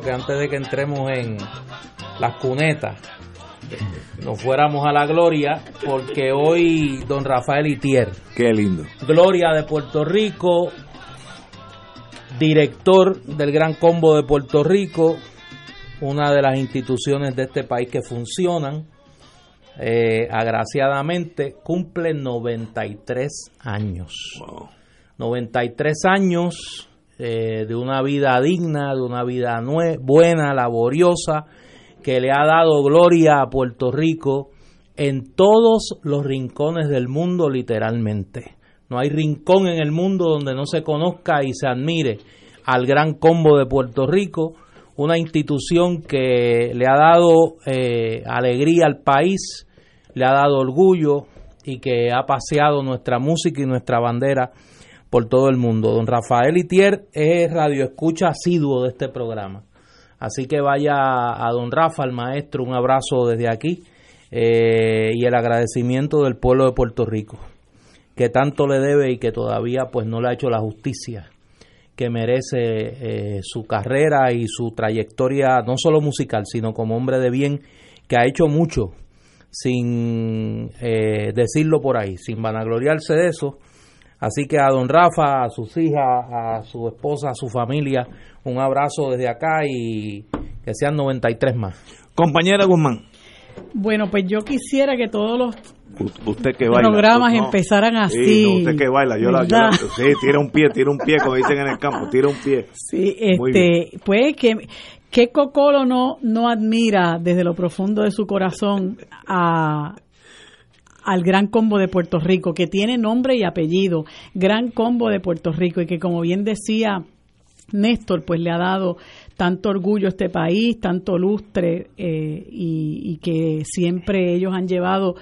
Que antes de que entremos en las cunetas, nos fuéramos a la gloria, porque hoy don Rafael Itier. Qué lindo. Gloria de Puerto Rico, director del Gran Combo de Puerto Rico, una de las instituciones de este país que funcionan. Eh, agraciadamente cumple 93 años. 93 años eh, de una vida digna, de una vida buena, laboriosa, que le ha dado gloria a Puerto Rico en todos los rincones del mundo literalmente. No hay rincón en el mundo donde no se conozca y se admire al gran combo de Puerto Rico, una institución que le ha dado eh, alegría al país, le ha dado orgullo y que ha paseado nuestra música y nuestra bandera por todo el mundo. Don Rafael Itier es radioescucha asiduo de este programa. Así que vaya a don Rafa, el maestro, un abrazo desde aquí eh, y el agradecimiento del pueblo de Puerto Rico, que tanto le debe y que todavía pues no le ha hecho la justicia que merece eh, su carrera y su trayectoria, no solo musical, sino como hombre de bien, que ha hecho mucho sin eh, decirlo por ahí, sin vanagloriarse de eso, Así que a don Rafa, a sus hijas, a su esposa, a su familia, un abrazo desde acá y que sean 93 más. Compañera Guzmán. Bueno, pues yo quisiera que todos los usted que baila, programas empezaran así. Sí, usted que baila, yo la, sí, tira un pie, tira un pie, como dicen en el campo, tira un pie. Sí, este, pues que ¿Qué Cocolo no, no admira desde lo profundo de su corazón a, al Gran Combo de Puerto Rico, que tiene nombre y apellido, Gran Combo de Puerto Rico, y que como bien decía Néstor, pues le ha dado tanto orgullo a este país, tanto lustre, eh, y, que siempre ellos han llevado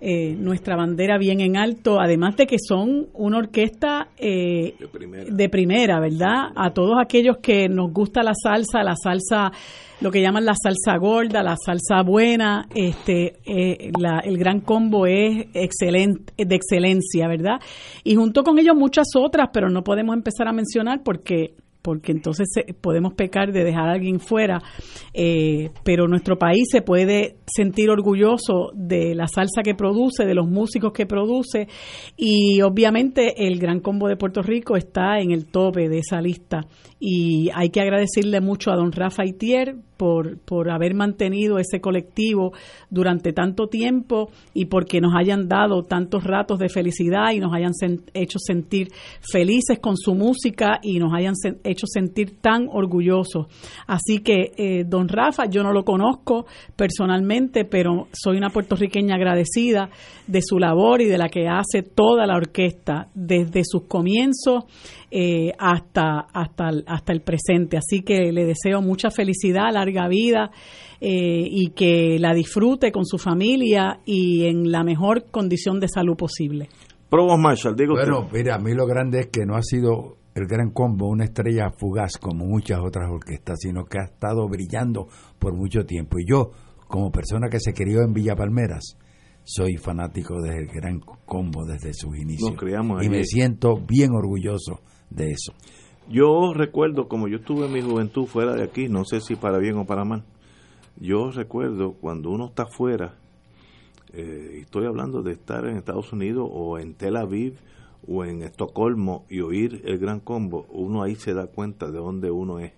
eh, nuestra bandera bien en alto, además de que son una orquesta eh, de, primera. de primera, ¿verdad? A todos aquellos que nos gusta la salsa, la salsa lo que llaman la salsa gorda, la salsa buena, este, eh, el gran combo es excelente, de excelencia, ¿verdad? Y junto con ello muchas otras, pero no podemos empezar a mencionar porque porque entonces podemos pecar de dejar a alguien fuera, eh, pero nuestro país se puede sentir orgulloso de la salsa que produce, de los músicos que produce y obviamente el Gran Combo de Puerto Rico está en el tope de esa lista. Y hay que agradecerle mucho a don Rafa Itier por, por haber mantenido ese colectivo durante tanto tiempo y porque nos hayan dado tantos ratos de felicidad y nos hayan hecho sentir felices con su música y nos hayan hecho sentir tan orgullosos. Así que, eh, don Rafa, yo no lo conozco personalmente, pero soy una puertorriqueña agradecida de su labor y de la que hace toda la orquesta desde sus comienzos eh, hasta, hasta, hasta el presente. Así que le deseo mucha felicidad, larga vida eh, y que la disfrute con su familia y en la mejor condición de salud posible. Probos Marshall, digo Bueno, mira, a mí lo grande es que no ha sido el gran combo una estrella fugaz como muchas otras orquestas, sino que ha estado brillando por mucho tiempo. Y yo, como persona que se crió en Villa Palmeras, soy fanático del gran combo desde sus inicios. y me siento bien orgulloso de eso. Yo recuerdo, como yo estuve en mi juventud fuera de aquí, no sé si para bien o para mal, yo recuerdo cuando uno está fuera, eh, estoy hablando de estar en Estados Unidos o en Tel Aviv o en Estocolmo y oír el gran combo, uno ahí se da cuenta de dónde uno es.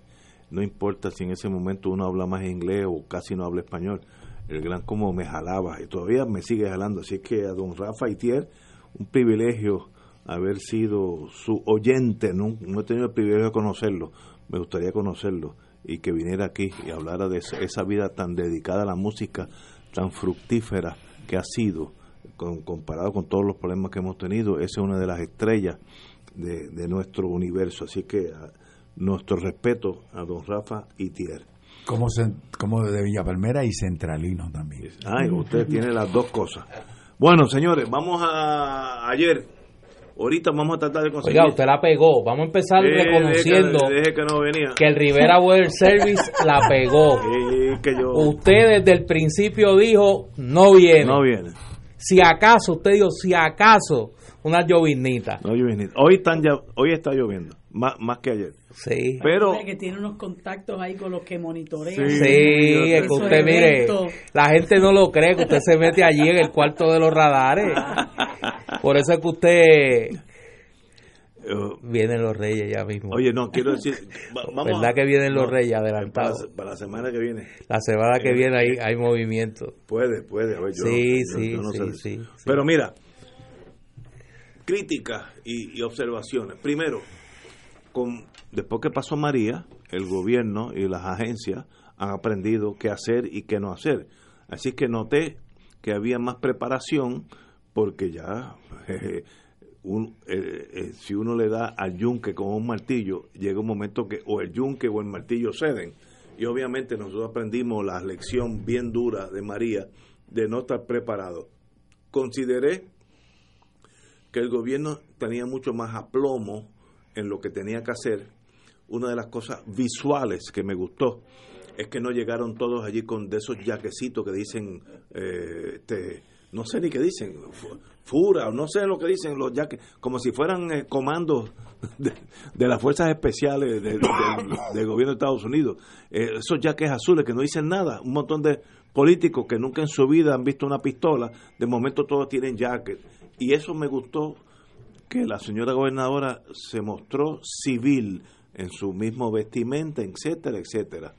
No importa si en ese momento uno habla más inglés o casi no habla español, el gran combo me jalaba y todavía me sigue jalando. Así que a don Rafa Itier, un privilegio haber sido su oyente, no, he tenido el privilegio de conocerlo, me gustaría conocerlo y que viniera aquí y hablara de esa vida tan dedicada a la música, tan fructífera que ha sido, comparado con todos los problemas que hemos tenido, esa es una de las estrellas de, nuestro universo. Así que nuestro respeto a don Rafa Itier. Como, como de Villa Palmera y centralino también. Ay, usted tiene las dos cosas. Bueno, señores, vamos a ayer. Ahorita vamos a tratar de conseguir. Oiga, usted la pegó. Vamos a empezar reconociendo que, el Rivera Weather Service la pegó. que Usted desde el principio dijo, no viene. No viene. Si acaso, usted dijo, si acaso, una llovinita. No llovinita. Hoy, están ya, hoy está lloviendo, más, más que ayer. Sí. Pero que tiene unos contactos ahí con los que monitorean. Sí, es que usted mire, la gente no lo cree que usted se mete allí en el cuarto de los radares. Por eso es que usted uh, vienen los reyes ya mismo. Oye, no, quiero decir, vamos ¿verdad que vienen los reyes adelantados? Para, la semana que viene. La semana que eh, viene hay, hay movimiento. Puede, puede. sí, sí, sí, sí, Pero mira, críticas y observaciones. Primero, después que pasó María, el gobierno y las agencias han aprendido qué hacer y qué no hacer. Así que noté que había más preparación porque ya eh, eh, si uno le da al yunque con un martillo, llega un momento que o el yunque o el martillo ceden. Y obviamente nosotros aprendimos la lección bien dura de María de no estar preparado. Consideré que el gobierno tenía mucho más aplomo en lo que tenía que hacer una de las cosas visuales que me gustó es que no llegaron todos allí con de esos yaquecitos que dicen, eh, este, no sé ni qué dicen, fura, no sé lo que dicen los yaques, como si fueran eh, comandos de, las fuerzas especiales del gobierno de Estados Unidos. Eh, esos yaques azules que no dicen nada, un montón de políticos que nunca en su vida han visto una pistola, de momento todos tienen jacket. Y eso me gustó que la señora gobernadora se mostró civil, en su mismo vestimenta, etcétera, etcétera.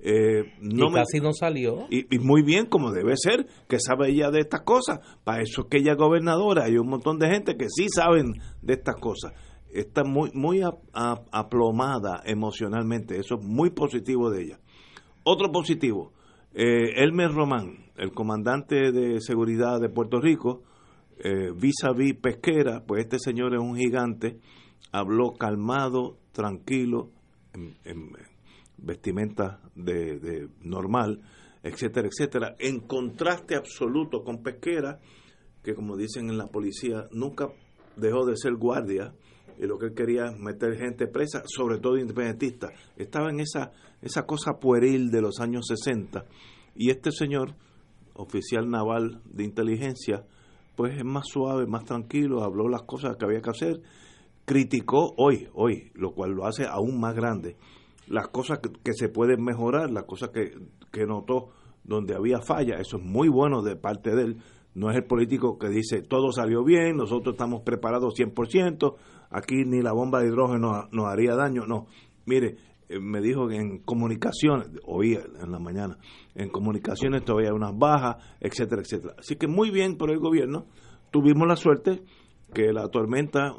Eh, no y casi no salió. Y, muy bien, como debe ser, que sabe ella de estas cosas. Para eso es que ella es gobernadora. Hay un montón de gente que sí saben de estas cosas. Está muy, muy aplomada emocionalmente. Eso es muy positivo de ella. Otro positivo, eh, Elmer Román, el comandante de seguridad de Puerto Rico, vis a vis pesquera, pues este señor es un gigante, habló calmado, tranquilo, en, vestimenta de, normal, etcétera, etcétera, en contraste absoluto con Pesquera, que como dicen en la policía, nunca dejó de ser guardia, y lo que él quería meter gente presa, sobre todo independentista. Estaba en esa, esa cosa pueril de los años 60, y este señor, oficial naval de inteligencia, pues es más suave, más tranquilo, habló las cosas que había que hacer, criticó hoy, hoy, lo cual lo hace aún más grande, las cosas que, se pueden mejorar, las cosas que, que notó donde había falla, eso es muy bueno de parte de él, no es el político que dice todo salió bien, nosotros estamos preparados 100%, aquí ni la bomba de hidrógeno nos haría daño, no, mire, me dijo que en comunicaciones, oí en la mañana, en comunicaciones todavía hay unas bajas, etcétera, etcétera. Así que muy bien por el gobierno, tuvimos la suerte que la tormenta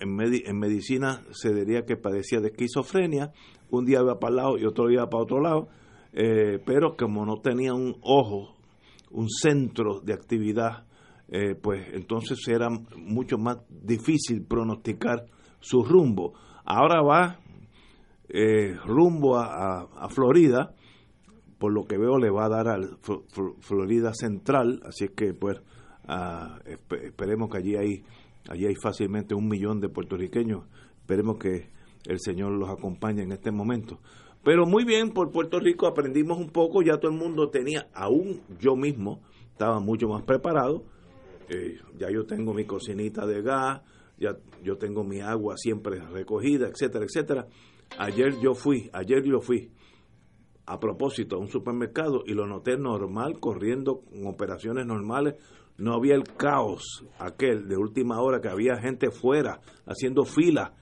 en, en medicina se diría que padecía de esquizofrenia, un día iba para el lado y otro día para otro lado, eh, pero como no tenía un ojo, un centro de actividad, eh, pues entonces era mucho más difícil pronosticar su rumbo. Ahora va eh, rumbo a, Florida, por lo que veo le va a dar al Florida Central, así que pues esperemos que allí hay, allí hay fácilmente un millón de puertorriqueños, esperemos que el Señor los acompañe en este momento. Pero muy bien, por Puerto Rico aprendimos un poco, ya todo el mundo tenía, aún yo mismo, estaba mucho más preparado, eh, ya yo tengo mi cocinita de gas, ya yo tengo mi agua siempre recogida, etcétera, etcétera. Ayer yo fui, ayer yo fui a propósito a un supermercado y lo noté normal, corriendo con operaciones normales. No había el caos aquel de última hora que había gente fuera haciendo fila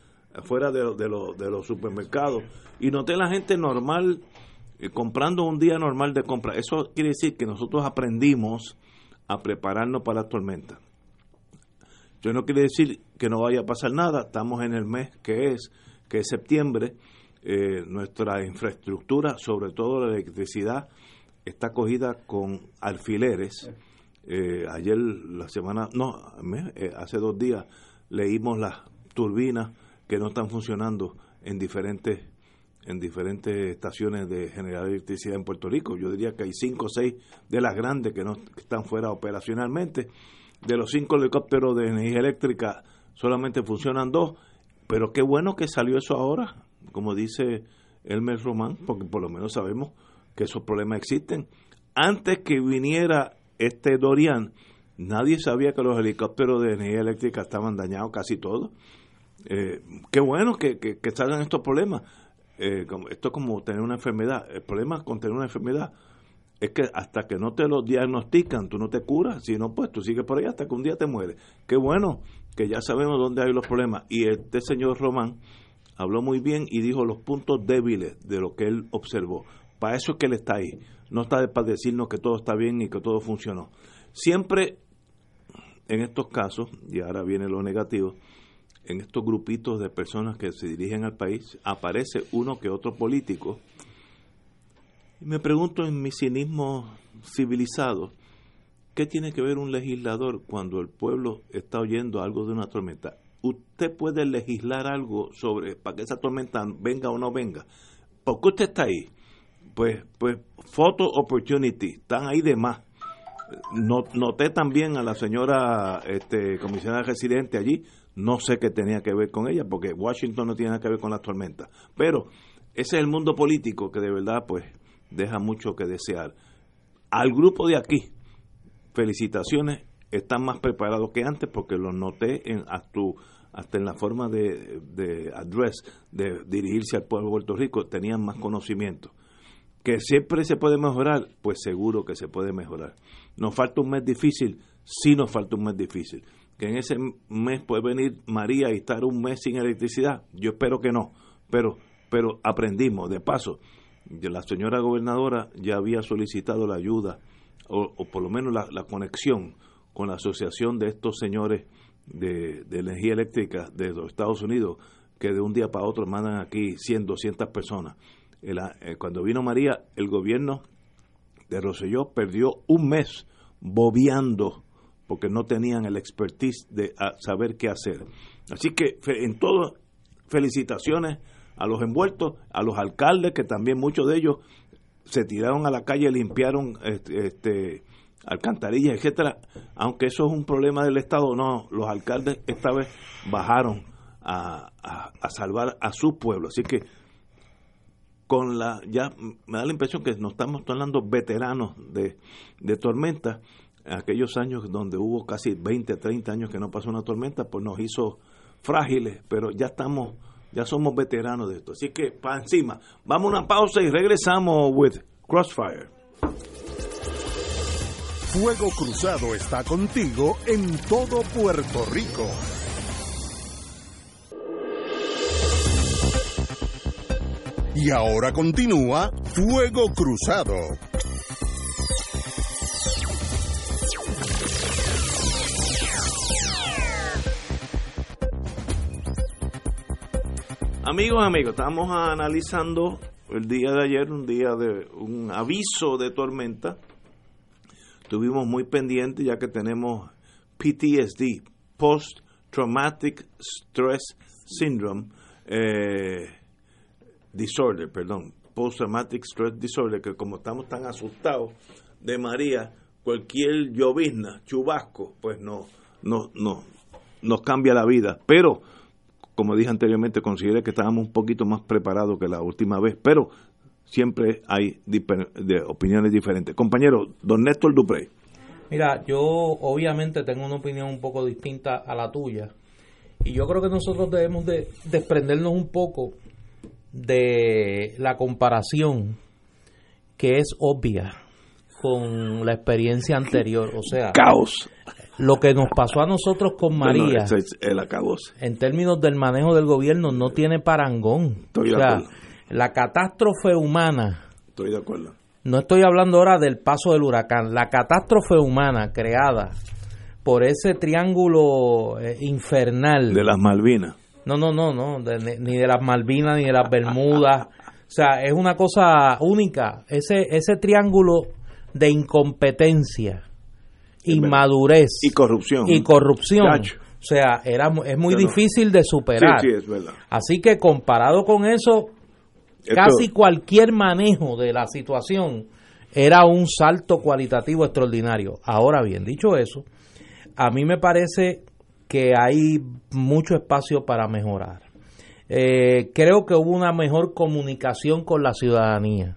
fuera de, los supermercados y noté la gente normal eh, comprando un día normal de compra. Eso quiere decir que nosotros aprendimos a prepararnos para la tormenta. Yo no quiere decir que no vaya a pasar nada, estamos en el mes que es que es septiembre, eh, nuestra infraestructura, sobre todo la electricidad, está cogida con alfileres. Eh, ayer, la semana, no, eh, hace dos días leímos las turbinas que no están funcionando en diferentes en diferentes estaciones de generar electricidad en Puerto Rico. Yo diría que hay cinco o seis de las grandes que no están fuera operacionalmente. De los cinco helicópteros de energía eléctrica solamente funcionan dos pero qué bueno que salió eso ahora, como dice Elmer Román, porque por lo menos sabemos que esos problemas existen. Antes que viniera este Dorian, nadie sabía que los helicópteros de energía eléctrica estaban dañados casi todos. Eh, qué bueno que, que, salgan estos problemas. Eh, esto es como tener una enfermedad. El problema con tener una enfermedad es que hasta que no te lo diagnostican, tú no te curas. Si no, pues tú sigues por ahí hasta que un día te mueres. Qué bueno que ya sabemos dónde hay los problemas. Y este señor Román habló muy bien y dijo los puntos débiles de lo que él observó. Para eso es que él está ahí. No está para decirnos que todo está bien y que todo funcionó. Siempre en estos casos, y ahora viene lo negativo, en estos grupitos de personas que se dirigen al país, aparece uno que otro político. Me pregunto en mi cinismo civilizado, ¿Qué tiene que ver un legislador cuando el pueblo está oyendo algo de una tormenta? Usted puede legislar algo sobre para que esa tormenta venga o no venga. ¿Por qué usted está ahí? Pues, pues, photo opportunity, están ahí de más. noté también a la señora este, comisionada residente allí, no sé qué tenía que ver con ella, porque Washington no tiene nada que ver con las tormentas. Pero ese es el mundo político que de verdad pues deja mucho que desear. Al grupo de aquí, felicitaciones, están más preparados que antes porque los noté en hasta en la forma de, de address, de dirigirse al pueblo de Puerto Rico, tenían más conocimiento. Que siempre se puede mejorar, pues seguro que se puede mejorar. Nos falta un mes difícil, sí nos falta un mes difícil. Que en ese mes puede venir María y estar un mes sin electricidad, yo espero que no, pero, pero aprendimos. De paso, la señora gobernadora ya había solicitado la ayuda o, por lo menos la, conexión con la asociación de estos señores de, energía eléctrica de los Estados Unidos, que de un día para otro mandan aquí 100, 200 personas. Eh, cuando vino María, el gobierno de Roselló perdió un mes bobeando porque no tenían el expertise de saber qué hacer. Así que en todo, felicitaciones a los envueltos, a los alcaldes, que también muchos de ellos se tiraron a la calle, limpiaron este, este, alcantarillas, etcétera. Aunque eso es un problema del Estado, no, los alcaldes esta vez bajaron a, salvar a su pueblo. Así que con la ya me da la impresión que nos estamos hablando veteranos de, de tormenta. Aquellos años donde hubo casi 20, 30 años que no pasó una tormenta, pues nos hizo frágiles, pero ya estamos, ya somos veteranos de esto. Así que para encima, vamos a una pausa y regresamos with Crossfire. Fuego Cruzado está contigo en todo Puerto Rico. Y ahora continúa Fuego Cruzado. Amigos, amigos, estamos analizando el día de ayer, un día de un aviso de tormenta. Estuvimos muy pendientes ya que tenemos PTSD, Post Traumatic Stress Syndrome, eh, Disorder, perdón, Post Traumatic Stress Disorder, que como estamos tan asustados de María, cualquier llovizna, chubasco, pues no, no, no, nos cambia la vida. Pero como dije anteriormente, consideré que estábamos un poquito más preparados que la última vez, pero siempre hay de opiniones diferentes. Compañero, don Néstor Duprey. Mira, yo obviamente tengo una opinión un poco distinta a la tuya y yo creo que nosotros debemos de desprendernos un poco de la comparación que es obvia con la experiencia anterior, o sea, caos lo que nos pasó a nosotros con María, el en términos del manejo del gobierno, no tiene parangón. Estoy o sea, la catástrofe humana. Estoy de acuerdo. No estoy hablando ahora del paso del huracán. La catástrofe humana creada por ese triángulo eh, infernal. De las Malvinas. No, no, no, no. ni de las Malvinas ni de las Bermudas. o sea, es una cosa única. Ese, ese triángulo de incompetencia inmadurez y corrupción. Y corrupción. O sea, era, es muy difícil de superar. Así que comparado con eso, casi cualquier manejo de la situación era un salto cualitativo extraordinario. Ahora bien, dicho eso, a mí me parece que hay mucho espacio para mejorar. Eh, creo que hubo una mejor comunicación con la ciudadanía.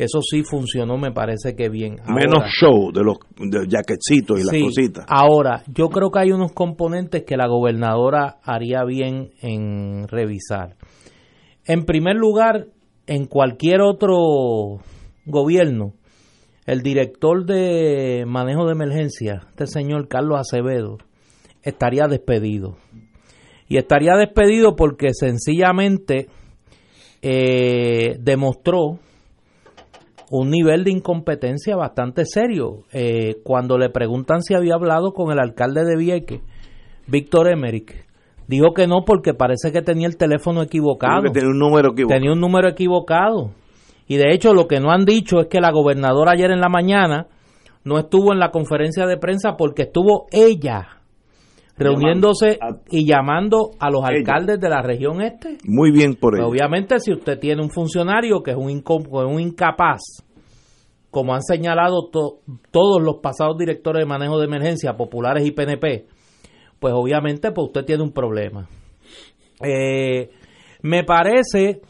Eso sí funcionó, me parece que bien. Menos show de los de jaquecitos y las cositas. Ahora, yo creo que hay unos componentes que la gobernadora haría bien en revisar. En primer lugar, en cualquier otro gobierno, el director de manejo de emergencia, este señor Carlos Acevedo, estaría despedido. Y estaría despedido porque sencillamente eh, demostró un nivel de incompetencia bastante serio. Eh, cuando le preguntan si había hablado con el alcalde de Vieques, Víctor Emerick, dijo que no porque parece que tenía el teléfono equivocado. tenía un número equivocado. Tenía un número equivocado. Y de hecho lo que no han dicho es que la gobernadora ayer en la mañana no estuvo en la conferencia de prensa porque estuvo ella reuniéndose y llamando a los alcaldes de la región este. Muy bien por ello. obviamente, si usted tiene un funcionario que es un, un incapaz, como han señalado todos los pasados directores de manejo de emergencia, populares y PNP, pues obviamente pues usted tiene un problema. Eh, me parece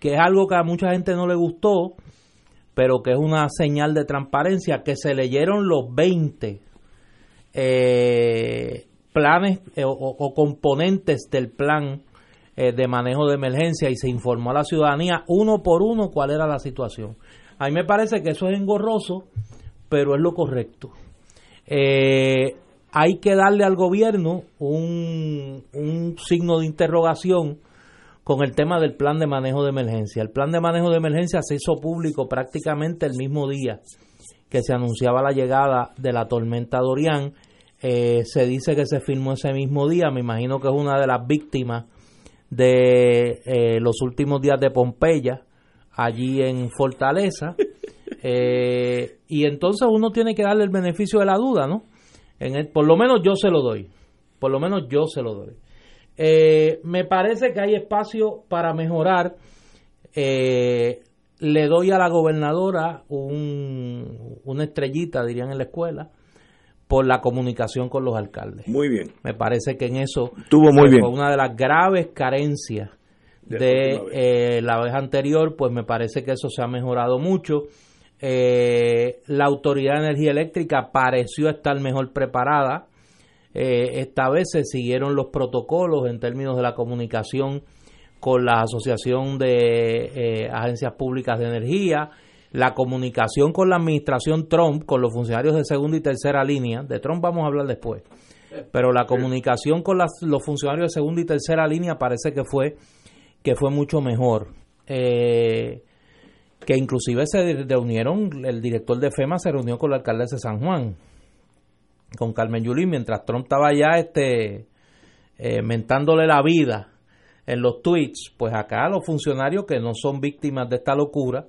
que es algo que a mucha gente no le gustó, pero que es una señal de transparencia, que se leyeron los 20 eh, planes eh, o, componentes del plan eh, de manejo de emergencia y se informó a la ciudadanía uno por uno cuál era la situación. A mí me parece que eso es engorroso, pero es lo correcto. Eh, hay que darle al gobierno un, un signo de interrogación con el tema del plan de manejo de emergencia. El plan de manejo de emergencia se hizo público prácticamente el mismo día que se anunciaba la llegada de la tormenta Dorian eh, se dice que se firmó ese mismo día, me imagino que es una de las víctimas de eh, los últimos días de Pompeya, allí en Fortaleza. Eh, y entonces uno tiene que darle el beneficio de la duda, ¿no? En por lo menos yo se lo doy, por lo menos yo se lo doy. me parece que hay espacio para mejorar. le doy a la gobernadora un, una estrellita, dirían en la escuela, por la comunicación con los alcaldes. Muy bien. Me parece que en eso Tuvo muy bien. fue una de las graves carencias de, eh, la vez anterior, pues me parece que eso se ha mejorado mucho. Eh, la Autoridad de Energía Eléctrica pareció estar mejor preparada. Eh, esta vez se siguieron los protocolos en términos de la comunicación con la Asociación de eh, Agencias Públicas de Energía, la comunicación con la administración Trump, con los funcionarios de segunda y tercera línea, de Trump vamos a hablar después, pero la comunicación con los funcionarios de segunda y tercera línea parece que fue, que fue mucho mejor. Eh, que inclusive se reunieron, el director de FEMA se reunió con la alcaldesa de San Juan, con Carmen Yulín, mientras Trump estaba ya este, eh, mentándole la vida en los tweets, pues acá los funcionarios que no son víctimas de esta locura,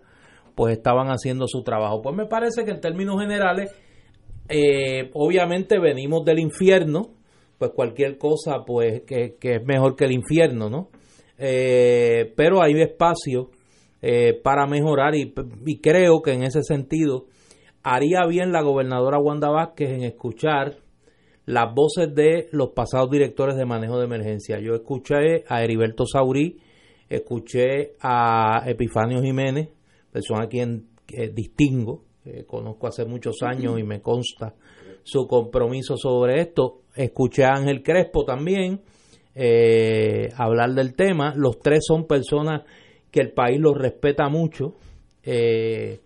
pues estaban haciendo su trabajo. Pues me parece que en términos generales, eh, obviamente venimos del infierno, pues cualquier cosa pues que, es mejor que el infierno, ¿no? Eh, pero hay espacio eh, para mejorar y, y, creo que en ese sentido haría bien la gobernadora Wanda Vázquez en escuchar las voces de los pasados directores de manejo de emergencia. Yo escuché a Heriberto Saurí, escuché a Epifanio Jiménez, persona a quien distingo, conozco hace muchos años y me consta su compromiso sobre esto. Escuché a Ángel Crespo también eh, hablar del tema. Los tres son personas que el país los respeta mucho. Eh,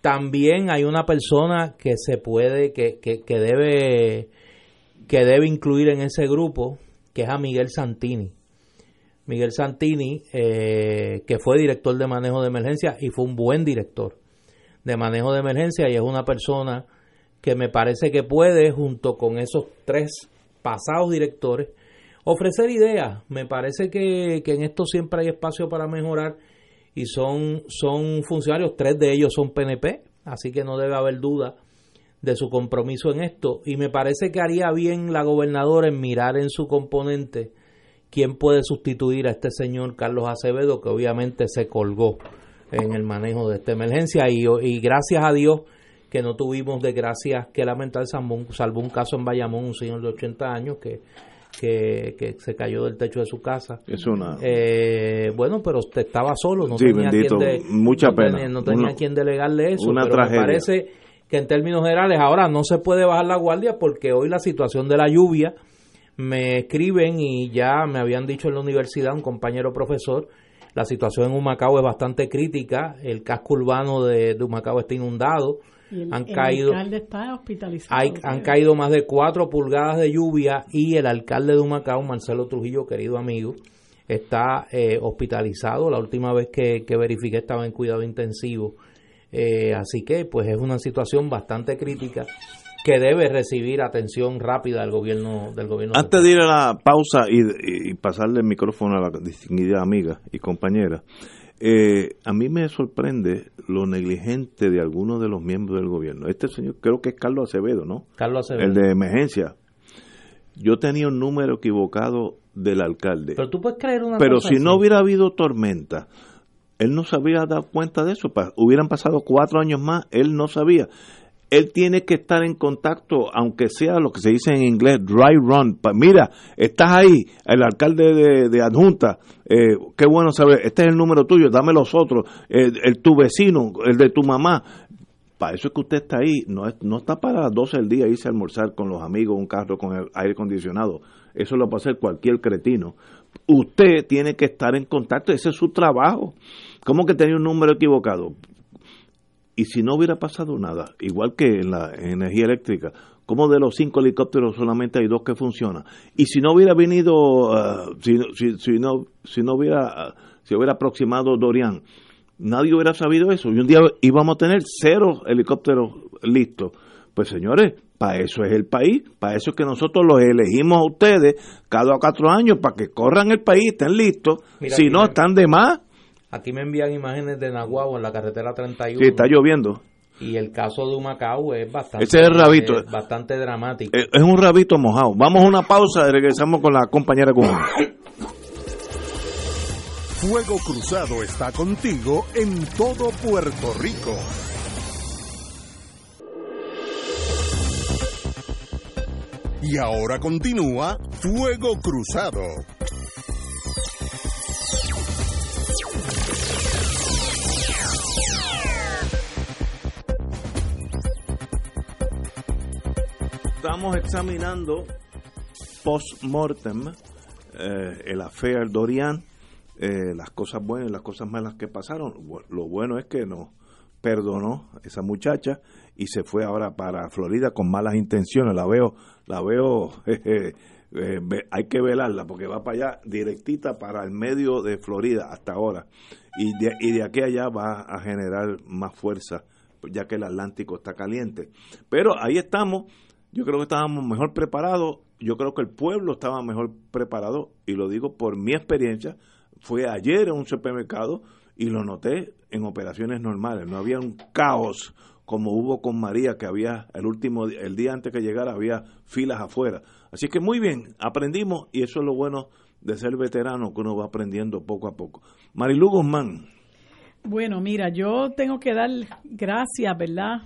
también hay una persona que se puede, que, que, que debe que debe incluir en ese grupo, que es a Miguel Santini. Miguel Santini, eh, que fue director de manejo de emergencia y fue un buen director de manejo de emergencia y es una persona que me parece que puede, junto con esos tres pasados directores, ofrecer ideas. Me parece que, que en esto siempre hay espacio para mejorar y son, son funcionarios, tres de ellos son PNP, así que no debe haber duda de su compromiso en esto y me parece que haría bien la gobernadora en mirar en su componente quién puede sustituir a este señor Carlos Acevedo que obviamente se colgó en el manejo de esta emergencia y, y gracias a Dios que no tuvimos desgracias que lamentar, salvo un caso en Bayamón, un señor de 80 años que, que, se cayó del techo de su casa. Es una... Eh, bueno, pero usted estaba solo, no tenía quien de, mucha no Tenía, quien delegarle eso, pero me parece que en términos generales ahora no se puede bajar la guardia porque hoy la situación de la lluvia me escriben y ya me habían dicho en la universidad un compañero profesor la situación en Humacao es bastante crítica, el casco urbano de, Humacao está inundado, han caído está hospitalizado, han caído más de cuatro pulgadas de lluvia y el alcalde de Humacao, Marcelo Trujillo, querido amigo, está eh, hospitalizado. La última vez que, que verifiqué estaba en cuidado intensivo. Eh, así que pues es una situación bastante crítica que debe recibir atención rápida del gobierno del gobierno antes de ir a la pausa y, pasarle el micrófono a la distinguida amiga y compañera eh, a mí me sorprende lo negligente de algunos de los miembros del gobierno. Este señor creo que es Carlos Acevedo no Carlos Acevedo. El de emergencia. Yo tenía un número equivocado del alcalde. Pero tú puedes creer una pero si no hubiera habido tormenta él no se había dado cuenta de eso. Hubieran pasado cuatro años más, él no sabía. Él tiene que estar en contacto, aunque sea lo que se dice en inglés, dry run. Mira, estás ahí, el alcalde de, adjunta, eh, qué bueno saber, este es el número tuyo, dame los otros, el, tu vecino, el de tu mamá. Para eso es que usted está ahí, no, no está para las 12 del día irse a almorzar con los amigos, un carro con el aire acondicionado. Eso lo puede hacer cualquier cretino. Usted tiene que estar en contacto, ese es su trabajo. ¿Cómo que tenía un número equivocado? Y si no hubiera pasado nada, igual que en la energía eléctrica, como de los cinco helicópteros solamente hay dos que funcionan? Y si no hubiera venido, uh, si, si, no, si no hubiera, uh, si hubiera aproximado Dorian, nadie hubiera sabido eso. Y un día íbamos a tener cero helicópteros listos. Pues señores, para eso es el país, para eso es que nosotros los elegimos a ustedes cada cuatro años, para que corran el país, estén listos. si no, están de más. Aquí me envían imágenes de Nahuatl en la carretera 31. Sí, está lloviendo. Y el caso de Humacao es bastante, Ese es el rabito. bastante dramático. Es, un rabito mojado. Vamos a una pausa y regresamos con la compañera común. Fuego Cruzado está contigo en todo Puerto Rico. Y ahora continúa Fuego Cruzado. Estamos examinando post-mortem, eh, el affair Dorian, eh, las cosas buenas y las cosas malas que pasaron. Lo bueno es que no perdonó esa muchacha y se fue ahora para Florida con malas intenciones. La veo, la veo, eh, hay que velarla porque va para allá directita para el medio de Florida hasta ahora y de, y de aquí allá va a generar más fuerza ya que el Atlántico está caliente. Pero ahí estamos, yo creo que estábamos mejor preparados, yo creo que el pueblo estaba mejor preparado y lo digo por mi experiencia, fue ayer en un supermercado y lo noté en operaciones normales, no había un caos como hubo con María, que había el último, el día antes que llegara había filas afuera. Así que muy bien, aprendimos y eso es lo bueno de ser veterano, que uno va aprendiendo poco a poco. Marilu Guzmán. Bueno, mira, yo tengo que dar gracias, ¿verdad?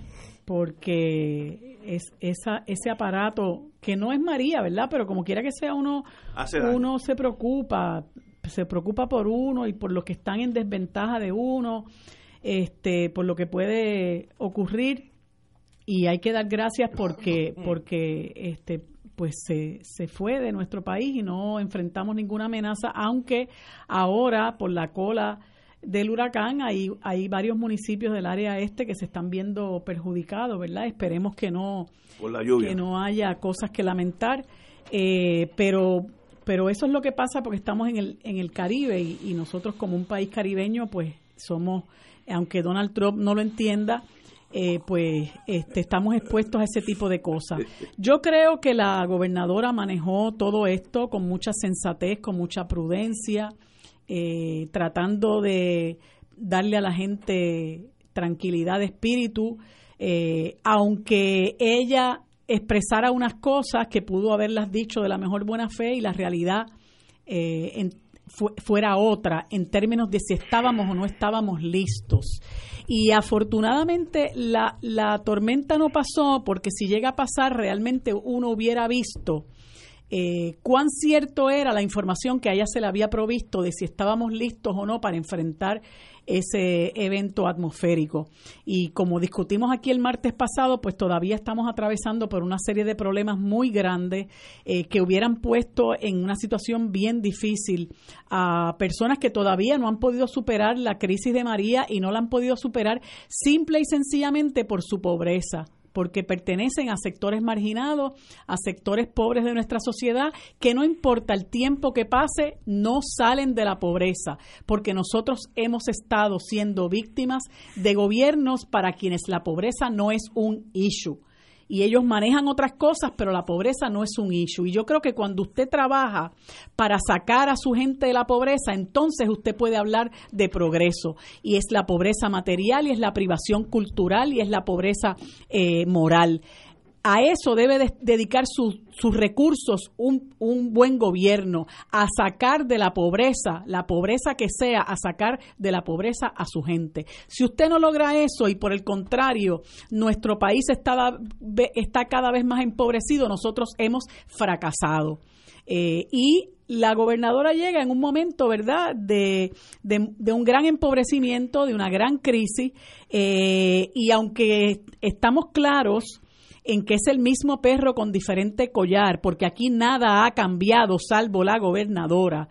Porque es esa, ese aparato, que no es María, ¿verdad? Pero como quiera que sea, uno, uno se preocupa, se preocupa por uno y por los que están en desventaja de uno, este, por lo que puede ocurrir y hay que dar gracias porque porque este pues se, se fue de nuestro país y no enfrentamos ninguna amenaza aunque ahora por la cola del huracán hay hay varios municipios del área este que se están viendo perjudicados verdad esperemos que no que no haya cosas que lamentar eh, pero pero eso es lo que pasa porque estamos en el, en el Caribe y, nosotros como un país caribeño, pues somos, aunque Donald Trump no lo entienda, eh, pues este, estamos expuestos a ese tipo de cosas. Yo creo que la gobernadora manejó todo esto con mucha sensatez, con mucha prudencia, eh, tratando de darle a la gente tranquilidad de espíritu, eh, aunque ella expresara unas cosas que pudo haberlas dicho de la mejor buena fe y la realidad eh, fuera otra en términos de si estábamos o no estábamos listos. Y afortunadamente la, la tormenta no pasó porque si llega a pasar realmente uno hubiera visto eh, cuán cierto era la información que a ella se le había provisto de si estábamos listos o no para enfrentar ese evento atmosférico. Y como discutimos aquí el martes pasado, pues todavía estamos atravesando por una serie de problemas muy grandes eh, que hubieran puesto en una situación bien difícil a personas que todavía no han podido superar la crisis de María y no la han podido superar simple y sencillamente por su pobreza porque pertenecen a sectores marginados, a sectores pobres de nuestra sociedad, que no importa el tiempo que pase, no salen de la pobreza, porque nosotros hemos estado siendo víctimas de gobiernos para quienes la pobreza no es un issue y ellos manejan otras cosas, pero la pobreza no es un issue. Y yo creo que cuando usted trabaja para sacar a su gente de la pobreza, entonces usted puede hablar de progreso. Y es la pobreza material, y es la privación cultural, y es la pobreza eh, moral a eso debe dedicar sus recursos un, buen gobierno, a sacar de la pobreza, la pobreza que sea, a sacar de la pobreza a su gente. Si usted no logra eso y por el contrario, nuestro país está, cada vez más empobrecido, nosotros hemos fracasado. Eh, y la gobernadora llega en un momento, ¿verdad?, de, de, un gran empobrecimiento, de una gran crisis, eh, y aunque estamos claros, en que es el mismo perro con diferente collar, porque aquí nada ha cambiado salvo la gobernadora.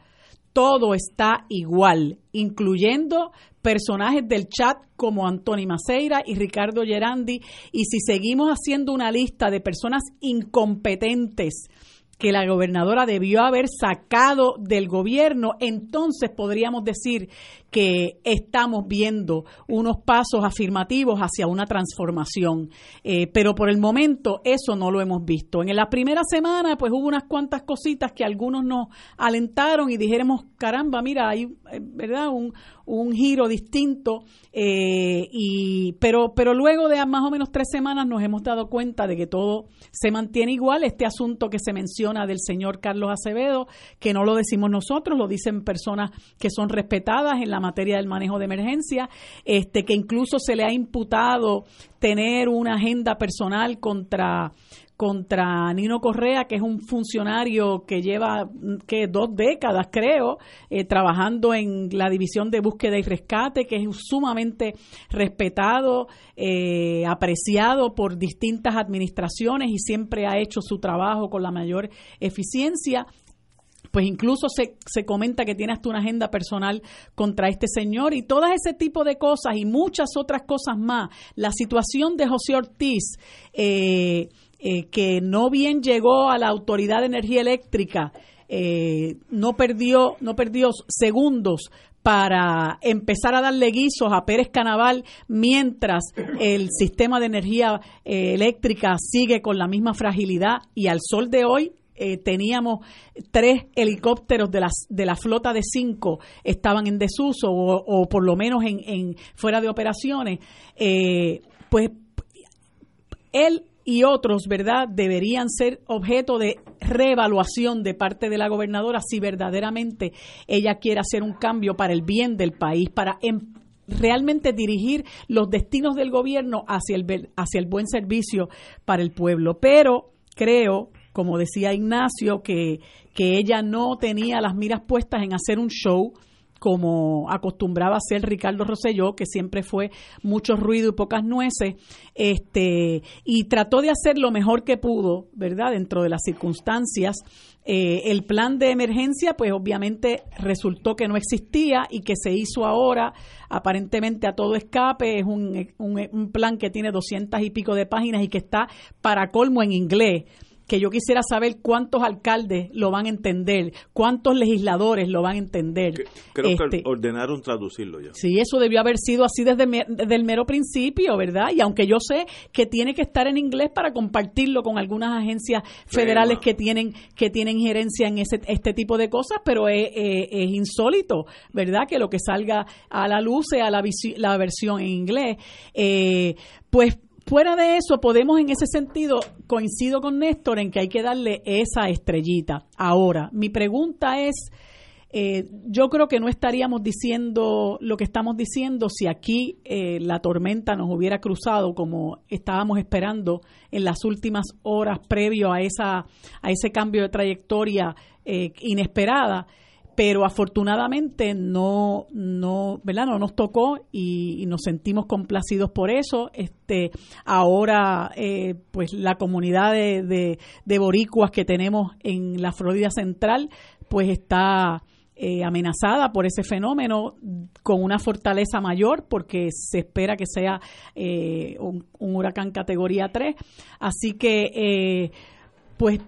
Todo está igual, incluyendo personajes del chat como Antoni Maceira y Ricardo Gerandi. Y si seguimos haciendo una lista de personas incompetentes que la gobernadora debió haber sacado del gobierno, entonces podríamos decir que estamos viendo unos pasos afirmativos hacia una transformación. Eh, pero por el momento eso no lo hemos visto. En la primera semana pues hubo unas cuantas cositas que algunos nos alentaron y dijéramos, caramba, mira, hay eh, ¿verdad? Un, un giro distinto, eh, y, pero, pero luego de más o menos tres semanas nos hemos dado cuenta de que todo se mantiene igual. Este asunto que se menciona del señor Carlos Acevedo, que no lo decimos nosotros, lo dicen personas que son respetadas en la materia del manejo de emergencia, este, que incluso se le ha imputado tener una agenda personal contra contra Nino Correa, que es un funcionario que lleva que dos décadas, creo, eh, trabajando en la división de búsqueda y rescate, que es sumamente respetado, eh, apreciado por distintas administraciones y siempre ha hecho su trabajo con la mayor eficiencia pues incluso se, se, comenta que tiene hasta una agenda personal contra este señor y todo ese tipo de cosas y muchas otras cosas más. La situación de José Ortiz, eh, eh, que no bien llegó a la Autoridad de Energía Eléctrica, eh, no perdió no perdió segundos para empezar a darle guisos a Pérez Canaval mientras el sistema de energía eléctrica sigue con la misma fragilidad y al sol de hoy eh, teníamos tres helicópteros de, las, de la flota de cinco estaban en desuso o, por lo menos en, en fuera de operaciones, eh, pues él y otros, ¿verdad?, deberían ser objeto de reevaluación de parte de la gobernadora si verdaderamente ella quiere hacer un cambio para el bien del país, para em, realmente dirigir los destinos del gobierno hacia el, hacia el buen servicio para el pueblo. Pero creo como decía Ignacio, que, que ella no tenía las miras puestas en hacer un show como acostumbraba hacer Ricardo Rosselló, que siempre fue mucho ruido y pocas nueces, este, y trató de hacer lo mejor que pudo, ¿verdad? Dentro de las circunstancias. Eh, el plan de emergencia, pues obviamente resultó que no existía y que se hizo ahora, aparentemente a todo escape, es un, un plan que tiene doscientas y pico de páginas y que está para colmo en inglés que yo quisiera saber cuántos alcaldes lo van a entender, cuántos legisladores lo van a entender. Creo que este, ordenaron traducirlo ya. Sí, eso debió haber sido así desde, el mero principio, ¿verdad? Y aunque yo sé que tiene que estar en inglés para compartirlo con algunas agencias federales que tienen que tienen gerencia en ese, este tipo de cosas, pero es, es, insólito, ¿verdad? Que lo que salga a la luz sea la, la versión en inglés. Eh, pues Fuera de eso, podemos en ese sentido, coincido con Néstor en que hay que darle esa estrellita. Ahora, mi pregunta es, eh, yo creo que no estaríamos diciendo lo que estamos diciendo si aquí eh, la tormenta nos hubiera cruzado como estábamos esperando en las últimas horas previo a, esa, a ese cambio de trayectoria eh, inesperada pero afortunadamente no no verdad no nos tocó y, nos sentimos complacidos por eso. Este ahora eh, pues la comunidad de, de, boricuas que tenemos en la Florida Central pues está eh, amenazada por ese fenómeno con una fortaleza mayor porque se espera que sea eh, un, un, huracán categoría 3 así que pues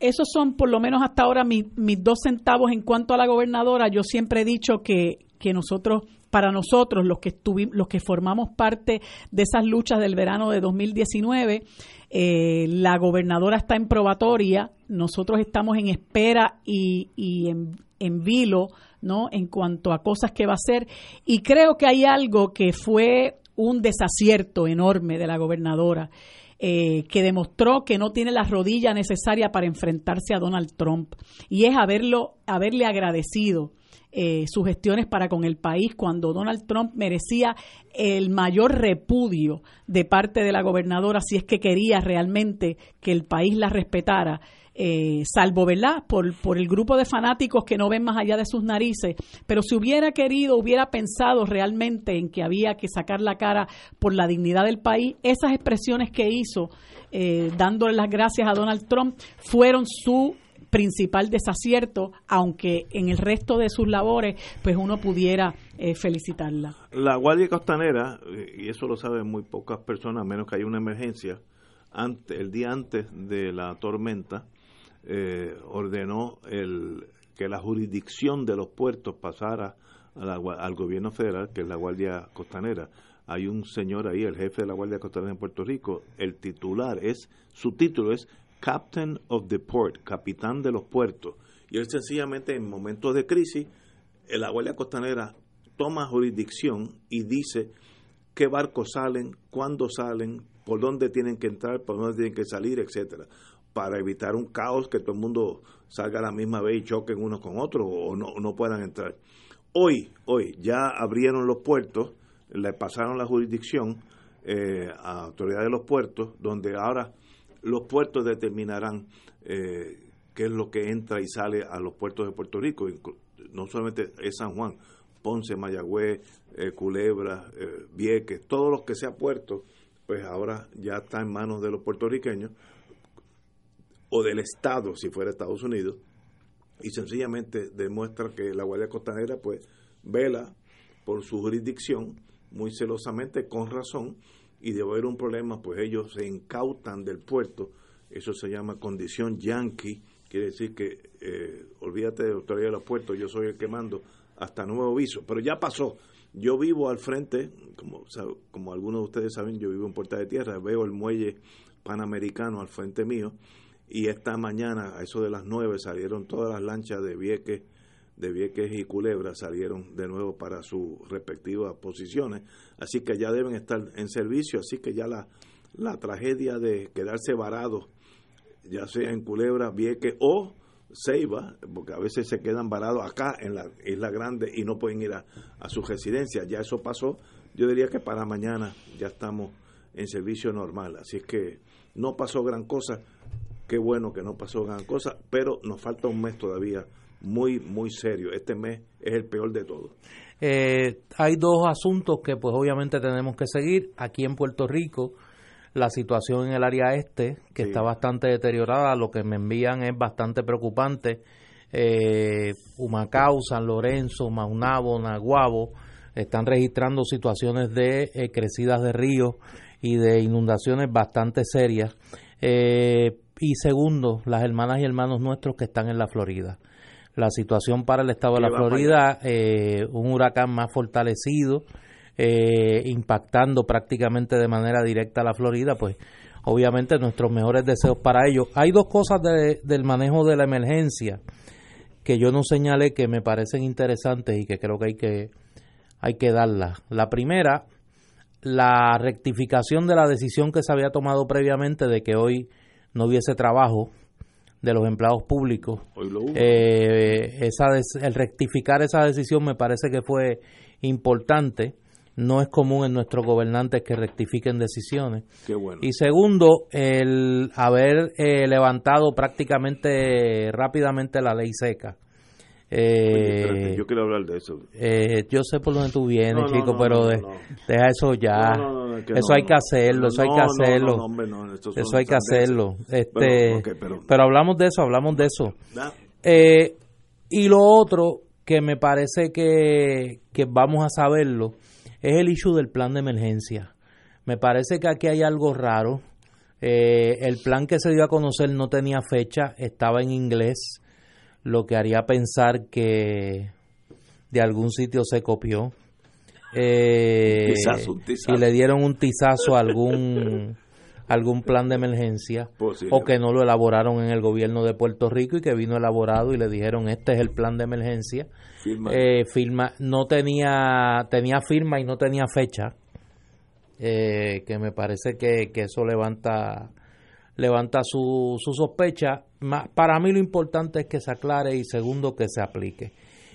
esos son por lo menos hasta ahora mis, dos centavos en cuanto a la gobernadora. Yo siempre he dicho que, que nosotros, para nosotros, los que, estuvimos, los que formamos parte de esas luchas del verano de 2019, eh, la gobernadora está en probatoria, nosotros estamos en espera y, y en, en vilo, ¿no? En cuanto a cosas que va a hacer. Y creo que hay algo que fue un desacierto enorme de la gobernadora eh, que demostró que no tiene la rodilla necesaria para enfrentarse a Donald Trump. Y es haberlo, haberle agradecido eh, sus gestiones para con el país cuando Donald Trump merecía el mayor repudio de parte de la gobernadora si es que quería realmente que el país la respetara eh, salvo, ¿verdad?, por, por el grupo de fanáticos que no ven más allá de sus narices, pero si hubiera querido, hubiera pensado realmente en que había que sacar la cara por la dignidad del país, esas expresiones que hizo, eh, dándole las gracias a Donald Trump, fueron su principal desacierto, aunque en el resto de sus labores, pues uno pudiera eh, felicitarla. La Guardia Costanera, y eso lo saben muy pocas personas, a menos que haya una emergencia, antes, el día antes de la tormenta, eh, ordenó el, que la jurisdicción de los puertos pasara al gobierno federal, que es la Guardia Costanera. Hay un señor ahí, el jefe de la Guardia Costanera en Puerto Rico, el titular es, su título es Captain of the Port, capitán de los puertos. Y él sencillamente en momentos de crisis, la Guardia Costanera toma jurisdicción y dice qué barcos salen, cuándo salen, por dónde tienen que entrar, por dónde tienen que salir, etcétera para evitar un caos que todo el mundo salga a la misma vez y choquen unos con otros o no, no puedan entrar. Hoy, hoy ya abrieron los puertos, le pasaron la jurisdicción eh, a autoridades de los puertos, donde ahora los puertos determinarán eh, qué es lo que entra y sale a los puertos de Puerto Rico, no solamente es San Juan, Ponce, Mayagüez, eh, Culebra, eh, Vieques, todos los que sea puerto, pues ahora ya está en manos de los puertorriqueños o del Estado, si fuera Estados Unidos, y sencillamente demuestra que la Guardia Costanera pues vela por su jurisdicción muy celosamente, con razón, y de haber un problema, pues ellos se incautan del puerto, eso se llama condición yankee, quiere decir que eh, olvídate de la autoridad de los puertos, yo soy el que mando hasta nuevo aviso, pero ya pasó. Yo vivo al frente, como, como algunos de ustedes saben, yo vivo en Puerta de Tierra, veo el muelle panamericano al frente mío, y esta mañana, a eso de las nueve, salieron todas las lanchas de Vieques, de Vieques y Culebra, salieron de nuevo para sus respectivas posiciones, así que ya deben estar en servicio, así que ya la, la tragedia de quedarse varados, ya sea en Culebra, Vieques o Ceiba, porque a veces se quedan varados acá en la Isla Grande y no pueden ir a, a su residencia, ya eso pasó, yo diría que para mañana ya estamos en servicio normal, así es que no pasó gran cosa, Qué bueno que no pasó gran cosa, pero nos falta un mes todavía muy, muy serio. Este mes es el peor de todos. Eh, hay dos asuntos que pues obviamente tenemos que seguir. Aquí en Puerto Rico, la situación en el área este, que está bastante deteriorada, lo que me envían es bastante preocupante. Eh, Humacao, San Lorenzo, Maunabo, Naguabo, están registrando situaciones de eh, crecidas de ríos y de inundaciones bastante serias. Eh, y segundo, las hermanas y hermanos nuestros que están en la Florida. La situación para el estado de la Florida, eh, un huracán más fortalecido, eh, impactando prácticamente de manera directa a la Florida, pues obviamente nuestros mejores deseos para ellos. Hay dos cosas del manejo de la emergencia que yo no señalé que me parecen interesantes y que creo que hay que, hay que darlas. La primera, la rectificación de la decisión que se había tomado previamente de que hoy no hubiese trabajo de los empleados públicos. Eh, esa el rectificar esa decisión me parece que fue importante. No es común en nuestros gobernantes que rectifiquen decisiones. Y segundo, el haber eh, levantado prácticamente rápidamente la ley seca. Eh, yo quiero hablar de eso. Eh, yo sé por dónde tú vienes, chico, pero deja eso ya. eso hay que hacerlo, eso hay que hacerlo. eso hay que hacerlo. Este, pero, hablamos de eso, hablamos de eso. Eh, y lo otro que me parece que, que vamos a saberlo es el issue del plan de emergencia. Me parece que aquí hay algo raro. el plan que se dio a conocer no tenía fecha, estaba en inglés lo que haría pensar que de algún sitio se copió. Eh, y le dieron un tizazo a algún algún plan de emergencia o que no lo elaboraron en el gobierno de Puerto Rico y que vino elaborado y le dijeron este es el plan de emergencia firma, eh, firma no tenía tenía firma y no tenía fecha eh, que me parece que, que eso levanta levanta su, su sospecha. Para mí lo importante es que se aclare y segundo que se aplique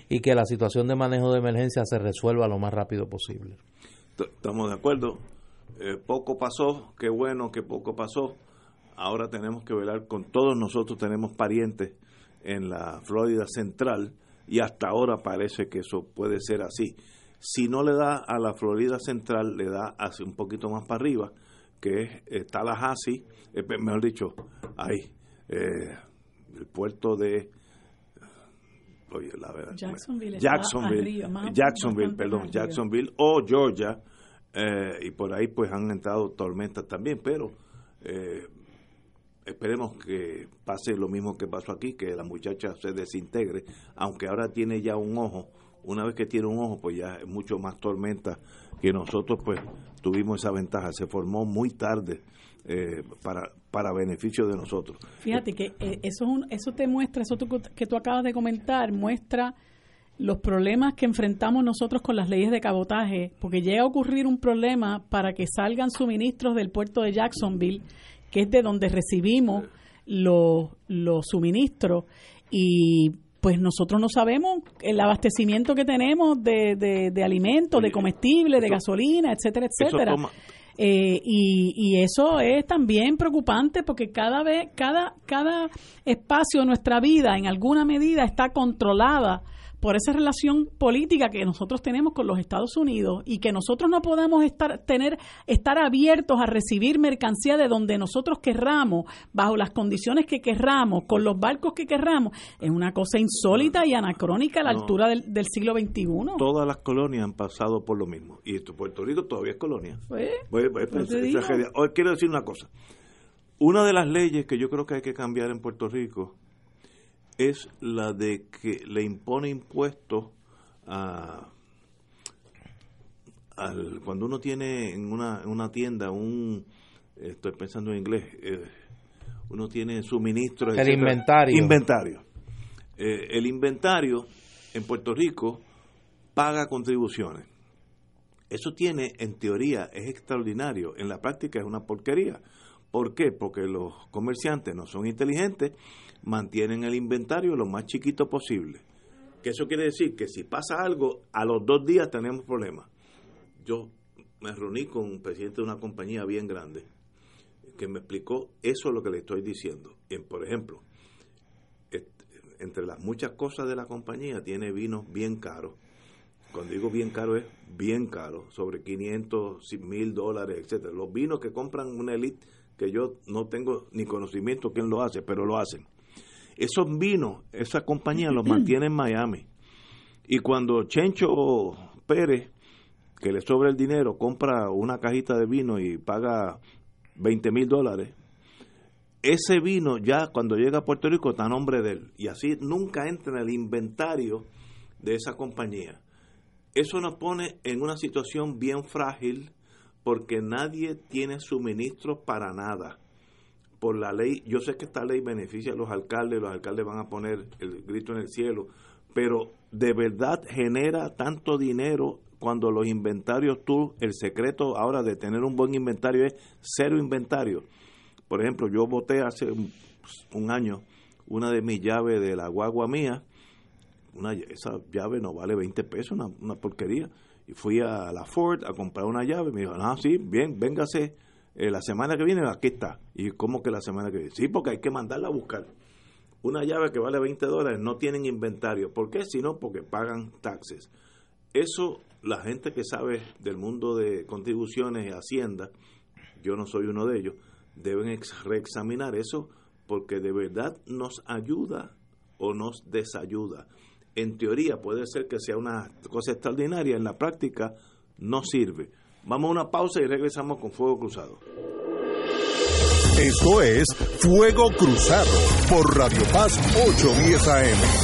y que la situación de manejo de emergencia se resuelva lo más rápido posible. Estamos de acuerdo. Eh, poco pasó, qué bueno que poco pasó. Ahora tenemos que velar con todos nosotros, tenemos parientes en la Florida Central y hasta ahora parece que eso puede ser así. Si no le da a la Florida Central, le da hacia un poquito más para arriba que es eh, Tallahassee, eh, mejor dicho, ahí, eh, el puerto de oye, la verdad, Jacksonville, Jacksonville, Jacksonville perdón, Jacksonville o Georgia, y por ahí pues han entrado tormentas también, pero esperemos que pase lo mismo que pasó aquí, que la muchacha se desintegre, aunque ahora tiene ya un ojo, una vez que tiene un ojo, pues ya es mucho más tormenta que nosotros pues tuvimos esa ventaja, se formó muy tarde eh, para, para beneficio de nosotros. Fíjate que eh, eso, eso te muestra, eso que tú acabas de comentar, muestra los problemas que enfrentamos nosotros con las leyes de cabotaje, porque llega a ocurrir un problema para que salgan suministros del puerto de Jacksonville, que es de donde recibimos los, los suministros, y pues nosotros no sabemos el abastecimiento que tenemos de, de, alimentos, de comestibles, de gasolina, etcétera, etcétera. Eh, y, y eso es también preocupante porque cada vez, cada, cada espacio de nuestra vida en alguna medida está controlada por esa relación política que nosotros tenemos con los Estados Unidos y que nosotros no podamos estar tener estar abiertos a recibir mercancía de donde nosotros querramos, bajo las condiciones que querramos, con los barcos que querramos, es una cosa insólita y anacrónica a la altura del, siglo XXI. Todas las colonias han pasado por lo mismo y esto, Puerto Rico todavía es colonia. Pues, pues, pues, pues Hoy quiero decir una cosa. Una de las leyes que yo creo que hay que cambiar en Puerto Rico es la de que le impone impuestos a, al, cuando uno tiene en una, en una tienda un estoy pensando en inglés eh, uno tiene suministro el inventario. Inventario. Eh, el inventario en Puerto Rico paga contribuciones. Eso tiene en teoría es extraordinario. En la práctica es una porquería. ¿por qué? porque los comerciantes no son inteligentes mantienen el inventario lo más chiquito posible. Que eso quiere decir que si pasa algo, a los dos días tenemos problemas. Yo me reuní con un presidente de una compañía bien grande que me explicó eso es lo que le estoy diciendo. por ejemplo, entre las muchas cosas de la compañía tiene vinos bien caros. Cuando digo bien caro es bien caro, sobre 500, mil dólares, etcétera. Los vinos que compran una elite que yo no tengo ni conocimiento quién lo hace, pero lo hacen. Esos vinos, esa compañía los mantiene en Miami. Y cuando Chencho Pérez, que le sobra el dinero, compra una cajita de vino y paga 20 mil dólares, ese vino ya cuando llega a Puerto Rico está a nombre de él. Y así nunca entra en el inventario de esa compañía. Eso nos pone en una situación bien frágil porque nadie tiene suministros para nada por la ley, yo sé que esta ley beneficia a los alcaldes, los alcaldes van a poner el grito en el cielo, pero de verdad genera tanto dinero cuando los inventarios tú, el secreto ahora de tener un buen inventario es cero inventario. Por ejemplo, yo voté hace un, año una de mis llaves de la guagua mía, esa llave no vale 20 pesos, una, una porquería. Y fui a la Ford a comprar una llave, me dijo, ah, sí, bien, véngase eh, la semana que viene aquí está. ¿Y cómo que la semana que viene? Sí, porque hay que mandarla a buscar. Una llave que vale 20 dólares no tienen inventario. ¿Por qué? Sino porque pagan taxes. Eso la gente que sabe del mundo de contribuciones y hacienda, yo no soy uno de ellos, deben reexaminar eso porque de verdad nos ayuda o nos desayuda. En teoría puede ser que sea una cosa extraordinaria, en la práctica no sirve. Vamos a una pausa y regresamos con Fuego Cruzado. Esto es Fuego Cruzado por Radio Paz 810 AM.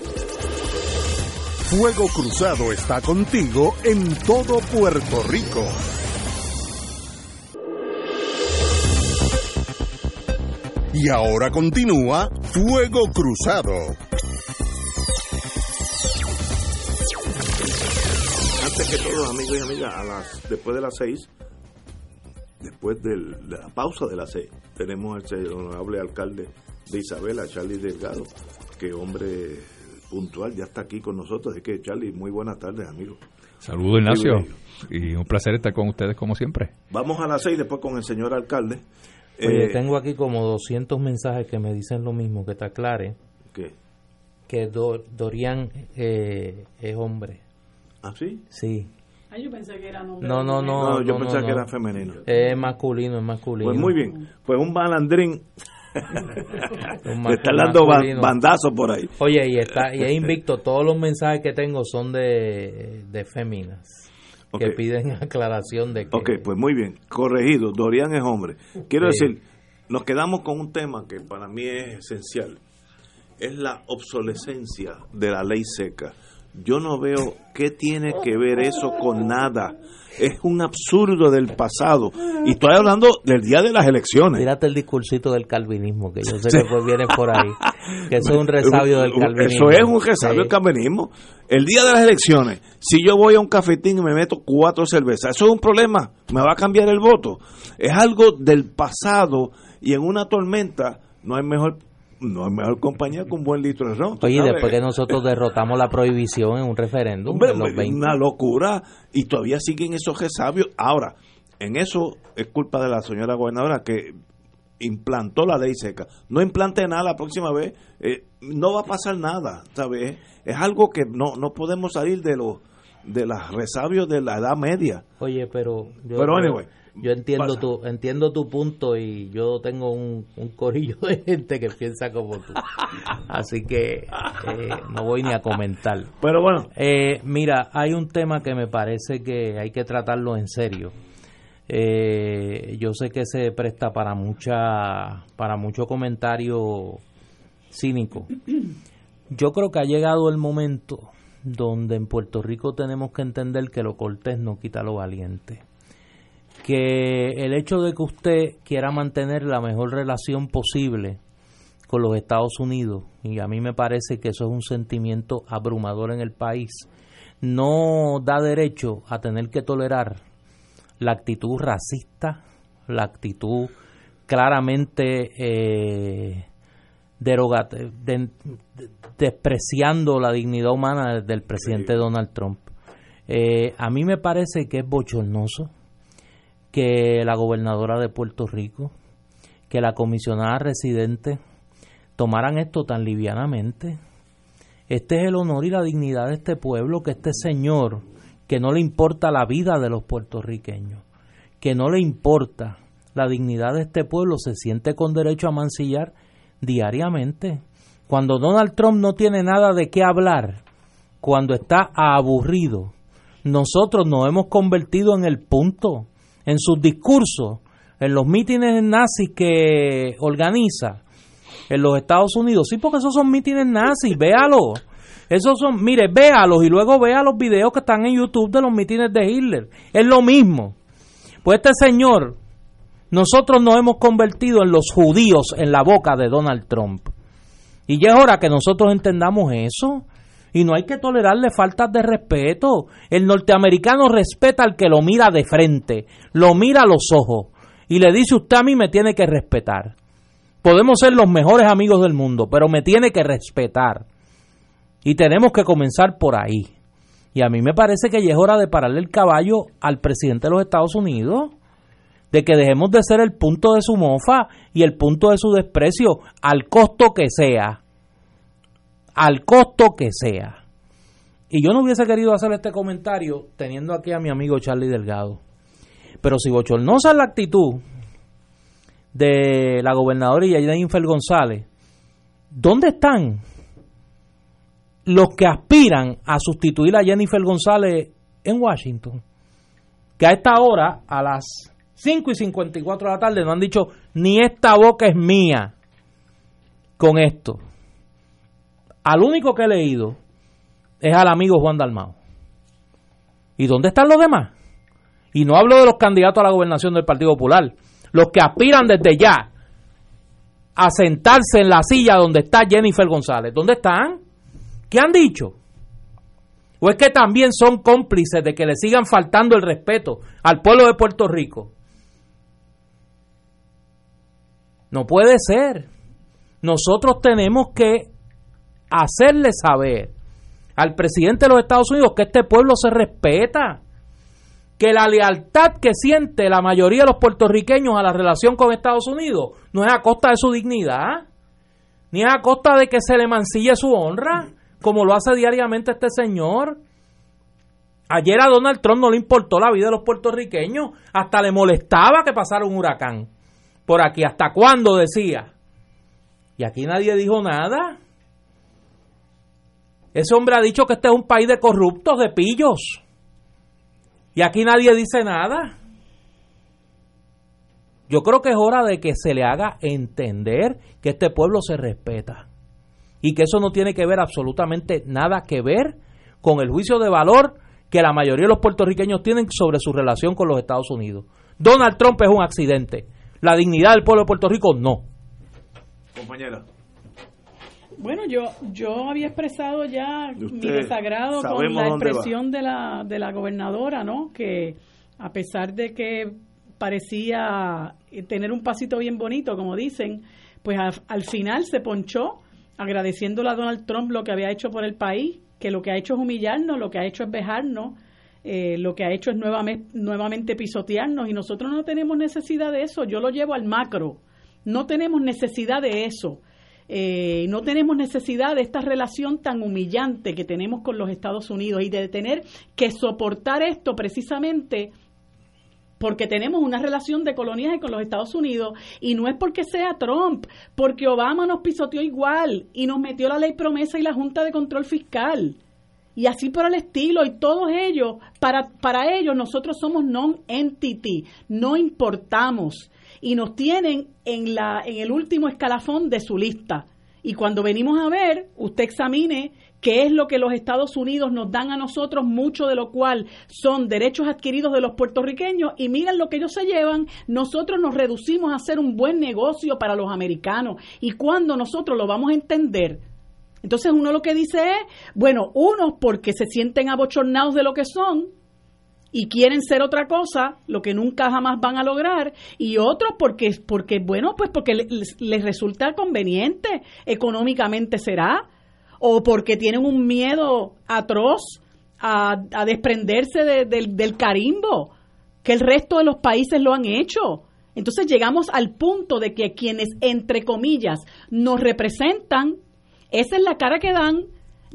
Fuego Cruzado está contigo en todo Puerto Rico. Y ahora continúa Fuego Cruzado. Antes que todo, amigos y amigas, después de las seis, después de la pausa de las seis, tenemos al honorable alcalde de Isabela, Charlie Delgado, que hombre puntual, ya está aquí con nosotros. Así que, Charlie, muy buenas tardes, amigo. Saludos, Ignacio. Y un placer estar con ustedes como siempre. Vamos a las seis después con el señor alcalde. Oye, eh, tengo aquí como 200 mensajes que me dicen lo mismo, que te aclare. ¿Qué? Que Dorian eh, es hombre. ¿Ah, sí? Sí. Ah, yo pensé que era hombre. No, no, no. no yo pensé que era femenino. Es masculino, es masculino. Pues muy bien. Pues un balandrín me están dando bandazos por ahí. Oye, y está y es invicto. Todos los mensajes que tengo son de, de féminas que piden aclaración de que. Ok, pues muy bien. Corregido. Dorian es hombre. Quiero decir, nos quedamos con un tema que para mí es esencial. Es la obsolescencia de la ley seca. Yo no veo qué tiene que ver eso con nada. Es un absurdo del pasado. Y estoy hablando del día de las elecciones. Tírate el discursito del calvinismo, que yo sé que pues viene por ahí. Que eso es un resabio del calvinismo. Eso es un resabio del calvinismo. El día de las elecciones, si yo voy a un cafetín y me meto cuatro cervezas, eso es un problema. Me va a cambiar el voto. Es algo del pasado y en una tormenta no hay mejor no hay mejor compañía que un buen litro de ron. Oye, después que nosotros derrotamos la prohibición en un referéndum. Hombre, Una locura. Y todavía siguen esos resabios. Ahora, en eso es culpa de la señora gobernadora que implantó la ley seca. No implante nada la próxima vez. Eh, no va a pasar nada, ¿sabes? Es algo que no, no podemos salir de los de los resabios de la edad media. Oye, pero... pero anyway yo entiendo tu entiendo tu punto y yo tengo un, un corillo de gente que piensa como tú. Así que eh, no voy ni a comentar. Pero bueno. Eh, mira, hay un tema que me parece que hay que tratarlo en serio. Eh, yo sé que se presta para mucha para mucho comentario cínico. Yo creo que ha llegado el momento donde en Puerto Rico tenemos que entender que lo cortés no quita lo valiente que el hecho de que usted quiera mantener la mejor relación posible con los Estados Unidos, y a mí me parece que eso es un sentimiento abrumador en el país, no da derecho a tener que tolerar la actitud racista, la actitud claramente eh, despreciando la dignidad humana del presidente Donald Trump. Eh, a mí me parece que es bochornoso que la gobernadora de Puerto Rico, que la comisionada residente tomaran esto tan livianamente. Este es el honor y la dignidad de este pueblo, que este señor, que no le importa la vida de los puertorriqueños, que no le importa la dignidad de este pueblo, se siente con derecho a mancillar diariamente. Cuando Donald Trump no tiene nada de qué hablar, cuando está aburrido, nosotros nos hemos convertido en el punto en sus discursos, en los mítines nazis que organiza en los Estados Unidos. Sí, porque esos son mítines nazis, véalo. Esos son, mire, véalos y luego vea los videos que están en YouTube de los mítines de Hitler. Es lo mismo. Pues este señor, nosotros nos hemos convertido en los judíos en la boca de Donald Trump. Y ya es hora que nosotros entendamos eso y no hay que tolerarle faltas de respeto. El norteamericano respeta al que lo mira de frente, lo mira a los ojos y le dice usted a mí me tiene que respetar. Podemos ser los mejores amigos del mundo, pero me tiene que respetar. Y tenemos que comenzar por ahí. Y a mí me parece que ya es hora de pararle el caballo al presidente de los Estados Unidos, de que dejemos de ser el punto de su mofa y el punto de su desprecio, al costo que sea al costo que sea. Y yo no hubiese querido hacer este comentario teniendo aquí a mi amigo Charlie Delgado. Pero si bochornosa es la actitud de la gobernadora y Jennifer González, ¿dónde están los que aspiran a sustituir a Jennifer González en Washington? Que a esta hora, a las 5 y 54 de la tarde, no han dicho ni esta boca es mía con esto. Al único que he leído es al amigo Juan Dalmao. ¿Y dónde están los demás? Y no hablo de los candidatos a la gobernación del Partido Popular, los que aspiran desde ya a sentarse en la silla donde está Jennifer González. ¿Dónde están? ¿Qué han dicho? ¿O es que también son cómplices de que le sigan faltando el respeto al pueblo de Puerto Rico? No puede ser. Nosotros tenemos que hacerle saber al presidente de los Estados Unidos que este pueblo se respeta, que la lealtad que siente la mayoría de los puertorriqueños a la relación con Estados Unidos no es a costa de su dignidad, ni es a costa de que se le mancille su honra, como lo hace diariamente este señor. Ayer a Donald Trump no le importó la vida de los puertorriqueños, hasta le molestaba que pasara un huracán por aquí. ¿Hasta cuándo decía? Y aquí nadie dijo nada. Ese hombre ha dicho que este es un país de corruptos, de pillos. Y aquí nadie dice nada. Yo creo que es hora de que se le haga entender que este pueblo se respeta. Y que eso no tiene que ver absolutamente nada que ver con el juicio de valor que la mayoría de los puertorriqueños tienen sobre su relación con los Estados Unidos. Donald Trump es un accidente. La dignidad del pueblo de Puerto Rico no. Compañera. Bueno, yo yo había expresado ya usted mi desagrado con la expresión de la, de la gobernadora, ¿no? Que a pesar de que parecía tener un pasito bien bonito, como dicen, pues a- al final se ponchó agradeciéndole a Donald Trump lo que había hecho por el país, que lo que ha hecho es humillarnos, lo que ha hecho es vejarnos, eh, lo que ha hecho es nuevamente, nuevamente pisotearnos y nosotros no tenemos necesidad de eso, yo lo llevo al macro, no tenemos necesidad de eso. Eh, no tenemos necesidad de esta relación tan humillante que tenemos con los Estados Unidos y de tener que soportar esto precisamente porque tenemos una relación de coloniaje con los Estados Unidos y no es porque sea Trump, porque Obama nos pisoteó igual y nos metió la ley promesa y la Junta de Control Fiscal. Y así por el estilo, y todos ellos, para, para ellos nosotros somos non-entity, no importamos y nos tienen en, la, en el último escalafón de su lista. Y cuando venimos a ver, usted examine qué es lo que los Estados Unidos nos dan a nosotros, mucho de lo cual son derechos adquiridos de los puertorriqueños, y miren lo que ellos se llevan, nosotros nos reducimos a hacer un buen negocio para los americanos. Y cuando nosotros lo vamos a entender, entonces uno lo que dice es, bueno, unos porque se sienten abochornados de lo que son, y quieren ser otra cosa, lo que nunca jamás van a lograr, y otros porque, porque bueno, pues porque les, resulta conveniente, económicamente será, o porque tienen un miedo atroz a, desprenderse de- del carimbo, que el resto de los países lo han hecho. Entonces llegamos al punto de que quienes, entre comillas, nos representan, esa es la cara que dan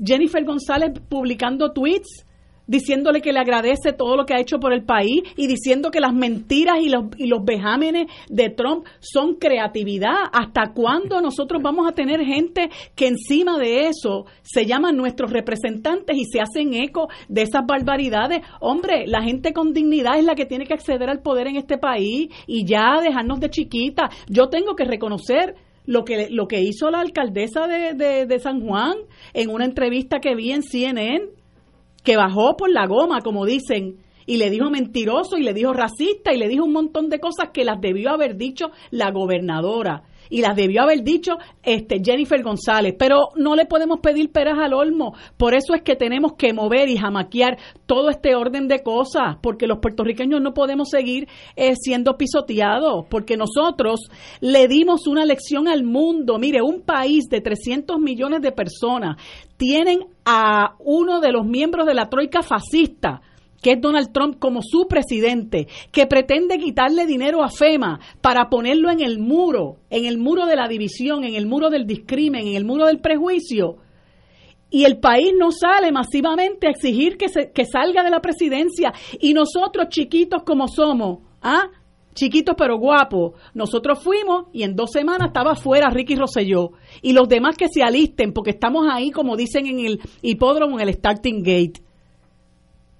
Jennifer González publicando tweets diciéndole que le agradece todo lo que ha hecho por el país y diciendo que las mentiras y los, y los vejámenes de Trump son creatividad. ¿Hasta cuándo nosotros vamos a tener gente que encima de eso se llaman nuestros representantes y se hacen eco de esas barbaridades? Hombre, la gente con dignidad es la que tiene que acceder al poder en este país y ya dejarnos de chiquita. Yo tengo que reconocer lo que, lo que hizo la alcaldesa de, de, de San Juan en una entrevista que vi en CNN que bajó por la goma, como dicen, y le dijo mentiroso y le dijo racista y le dijo un montón de cosas que las debió haber dicho la gobernadora y las debió haber dicho este Jennifer González, pero no le podemos pedir peras al olmo, por eso es que tenemos que mover y jamaquear todo este orden de cosas, porque los puertorriqueños no podemos seguir eh, siendo pisoteados, porque nosotros le dimos una lección al mundo, mire, un país de 300 millones de personas tienen a uno de los miembros de la troika fascista, que es Donald Trump como su presidente, que pretende quitarle dinero a FEMA para ponerlo en el muro, en el muro de la división, en el muro del discrimen, en el muro del prejuicio. Y el país no sale masivamente a exigir que, se, que salga de la presidencia. Y nosotros, chiquitos como somos, ¿ah? chiquitos pero guapos, nosotros fuimos y en dos semanas estaba fuera Ricky Rosselló. Y los demás que se alisten, porque estamos ahí, como dicen en el hipódromo, en el starting gate.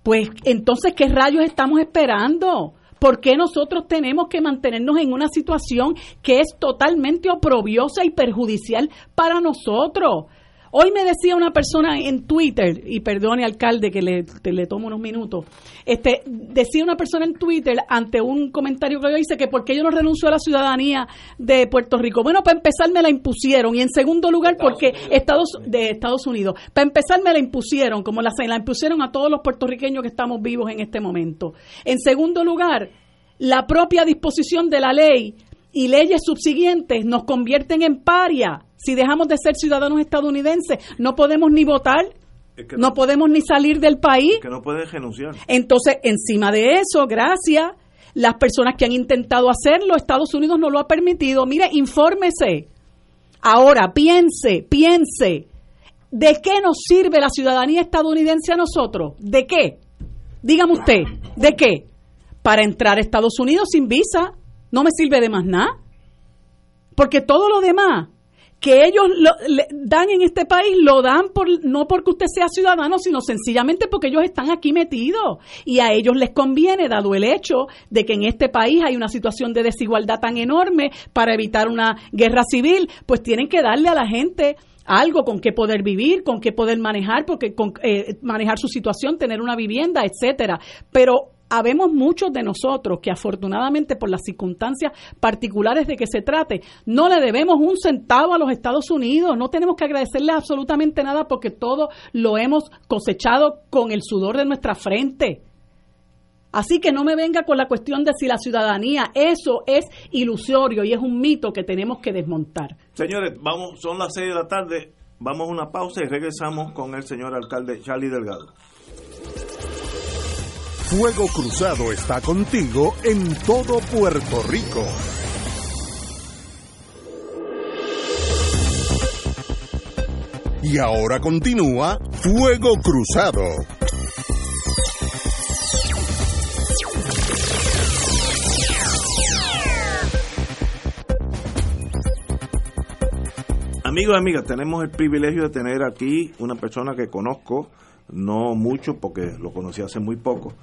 Pues entonces, ¿qué rayos estamos esperando? ¿Por qué nosotros tenemos que mantenernos en una situación que es totalmente oprobiosa y perjudicial para nosotros? Hoy me decía una persona en Twitter, y perdone alcalde que le, te- le tomo unos minutos, este, decía una persona en Twitter ante un comentario que yo hice que por qué yo no renuncio a la ciudadanía de Puerto Rico. Bueno, para empezar me la impusieron y en segundo lugar porque Estados de Estados Unidos. Para empezar me la impusieron, como la, se la impusieron a todos los puertorriqueños que estamos vivos en este momento. En segundo lugar, la propia disposición de la ley y leyes subsiguientes nos convierten en paria. Si dejamos de ser ciudadanos estadounidenses, no podemos ni votar, Es que no podemos ni salir del país. que no puedes renunciar. Entonces, encima de eso, gracias, las personas que han intentado hacerlo, Estados Unidos no lo ha permitido. Mire, infórmese. Ahora, piense, piense. ¿De qué nos sirve la ciudadanía estadounidense a nosotros? ¿De qué? Dígame usted, ¿de qué? Para entrar a Estados Unidos sin visa. No me sirve de más nada. Porque todo lo demás que ellos dan en este país lo dan por, no porque usted sea ciudadano, sino sencillamente porque ellos están aquí metidos. Y a ellos les conviene, dado el hecho de que en este país hay una situación de desigualdad tan enorme para evitar una guerra civil, pues tienen que darle a la gente algo con qué poder vivir, con qué poder manejar, porque con, eh, manejar su situación, tener una vivienda, etcétera. Pero habemos muchos de nosotros que afortunadamente por las circunstancias particulares de que se trate, no le debemos un centavo a los Estados Unidos, no tenemos que agradecerle absolutamente nada porque todo lo hemos cosechado con el sudor de nuestra frente. Así que no me venga con la cuestión de si la ciudadanía, eso es ilusorio y es un mito que tenemos que desmontar. Señores, vamos, son las seis de la tarde, vamos a una pausa y regresamos con el señor alcalde Charlie Delgado. Fuego Cruzado está contigo en todo Puerto Rico. Y ahora continúa Fuego Cruzado. Amigos amigas, tenemos el privilegio de tener aquí una persona que conozco, no mucho porque lo conocí hace muy poco.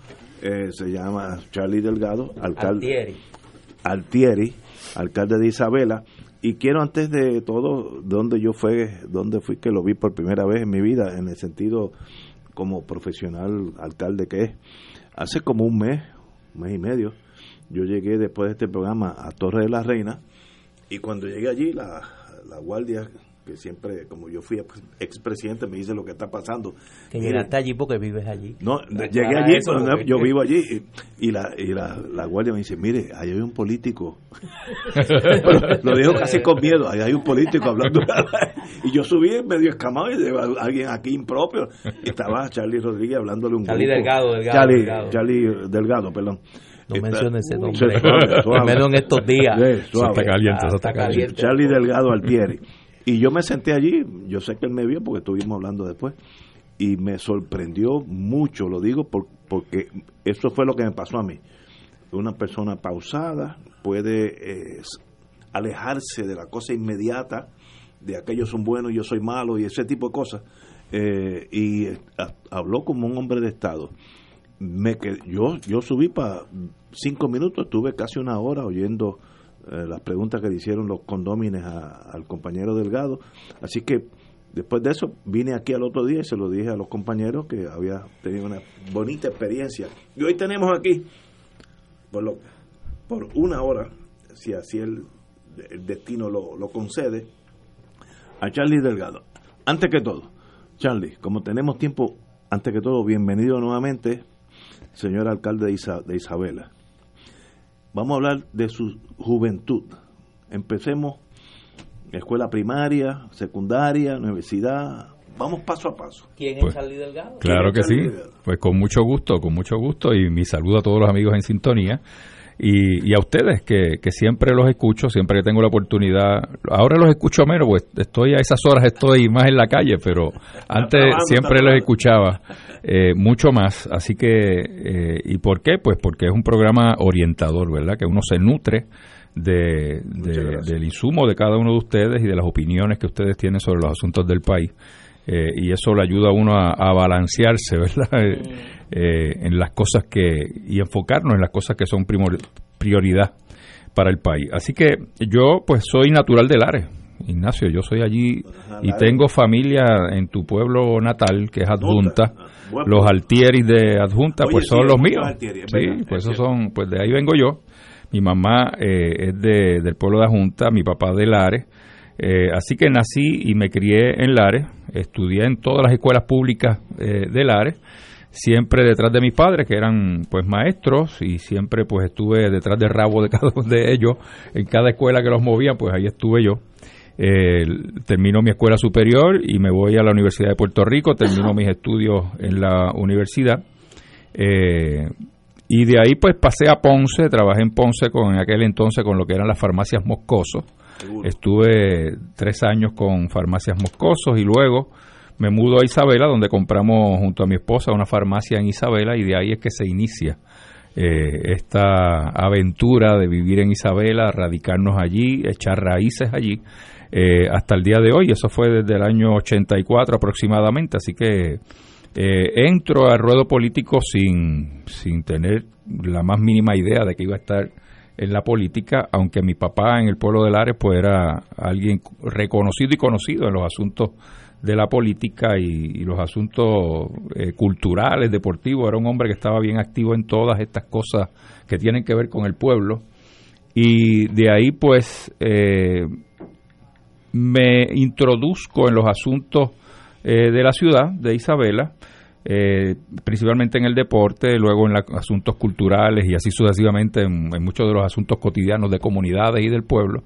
Eh, se llama Charlie Delgado, alcalde. Altieri. Altieri, alcalde de Isabela. Y quiero antes de todo, donde yo fue, donde fui que lo vi por primera vez en mi vida, en el sentido como profesional alcalde que es. Hace como un mes, un mes y medio, yo llegué después de este programa a Torre de la Reina y cuando llegué allí, la, la guardia, que siempre, como yo fui expresidente, me dice lo que está pasando. Que llegaste allí porque vives allí. no, llegué allí, eso, no, porque- yo vivo allí y, y la, y la, la guardia me dice, mire, ahí hay un político. lo dijo casi con miedo, ahí hay un político hablando. y yo subí medio escamado y de alguien aquí impropio. Y estaba Charlie Rodríguez hablándole un Charlie grupo. Delgado, Delgado, Charlie, Delgado. Charlie Delgado, perdón. No Está- menciones ese nombre. suave, suave. Al menos en estos días. Sí, está caliente, eso Ah, está está caliente. caliente. Charlie Delgado Altieri. Y yo me senté allí, yo sé que él me vio porque estuvimos hablando después, y me sorprendió mucho, lo digo por- porque eso fue lo que me pasó a mí. Una persona pausada puede eh, alejarse de la cosa inmediata, de aquellos son buenos, yo soy malo y ese tipo de cosas, eh, y eh, ha- habló como un hombre de Estado. Me qued- yo, yo subí para cinco minutos, estuve casi una hora oyendo eh, las preguntas que le hicieron los condómines al compañero Delgado. Así que después de eso vine aquí al otro día y se lo dije a los compañeros que había tenido una bonita experiencia. Y hoy tenemos aquí, por, lo, por una hora, si así el, destino lo, lo concede, a Charlie Delgado. Antes que todo, Charlie, como tenemos tiempo, antes que todo, bienvenido nuevamente, señor alcalde de Isabela. Vamos a hablar de su juventud. Empecemos escuela primaria, secundaria, universidad. Vamos paso a paso. ¿Quién Pues, es Charlie Delgado? Claro que sí, pues con mucho gusto, con mucho gusto y mi saludo a todos los amigos en sintonía y, y a ustedes que, que siempre los escucho, siempre que tengo la oportunidad, ahora los escucho menos, pues estoy a esas horas, estoy más en la calle, pero antes trabajando, siempre los escuchaba eh, mucho más, así que, eh, ¿y por qué? Pues porque es un programa orientador, ¿verdad? Que uno se nutre de, de- del insumo de cada uno de ustedes y de las opiniones que ustedes tienen sobre los asuntos del país. Eh, y eso le ayuda a uno a, a balancearse, ¿verdad? Eh, eh, en las cosas que, y enfocarnos en las cosas que son primor- prioridad para el país. Así que yo, pues, soy natural de Lares, Ignacio, yo soy allí y tengo familia en tu pueblo natal, que es adjunta. Ah, Los altieris de adjunta, pues son los míos. Sí, pues es esos son, pues de ahí vengo yo. Mi mamá eh, es de, del pueblo de Adjunta, mi papá de Lares. Eh, así que nací y me crié en Lares, estudié en todas las escuelas públicas eh, de Lares, siempre detrás de mis padres, que eran pues maestros, y siempre pues estuve detrás del rabo de cada uno de ellos, en cada escuela que los movía, pues ahí estuve yo. Eh, termino mi escuela superior y me voy a la Universidad de Puerto Rico, termino mis estudios en la universidad. Eh, y de ahí pues pasé a Ponce, trabajé en Ponce con en aquel entonces con lo que eran las farmacias Moscoso. Estuve tres años con farmacias Moscosos y luego me mudo a Isabela donde compramos junto a mi esposa una farmacia en Isabela y de ahí es que se inicia eh, esta aventura de vivir en Isabela, radicarnos allí, echar raíces allí eh, hasta el día de hoy. Eso fue desde el año 84 aproximadamente, así que eh, entro al ruedo político sin, sin tener la más mínima idea de que iba a estar en la política, aunque mi papá en el pueblo de Lares pues era alguien reconocido y conocido en los asuntos de la política y, los asuntos eh, culturales, deportivos, era un hombre que estaba bien activo en todas estas cosas que tienen que ver con el pueblo. Y de ahí pues eh, me introduzco en los asuntos eh, de la ciudad, de Isabela, principalmente en el deporte, luego en los asuntos culturales y así sucesivamente en, muchos de los asuntos cotidianos de comunidades y del pueblo.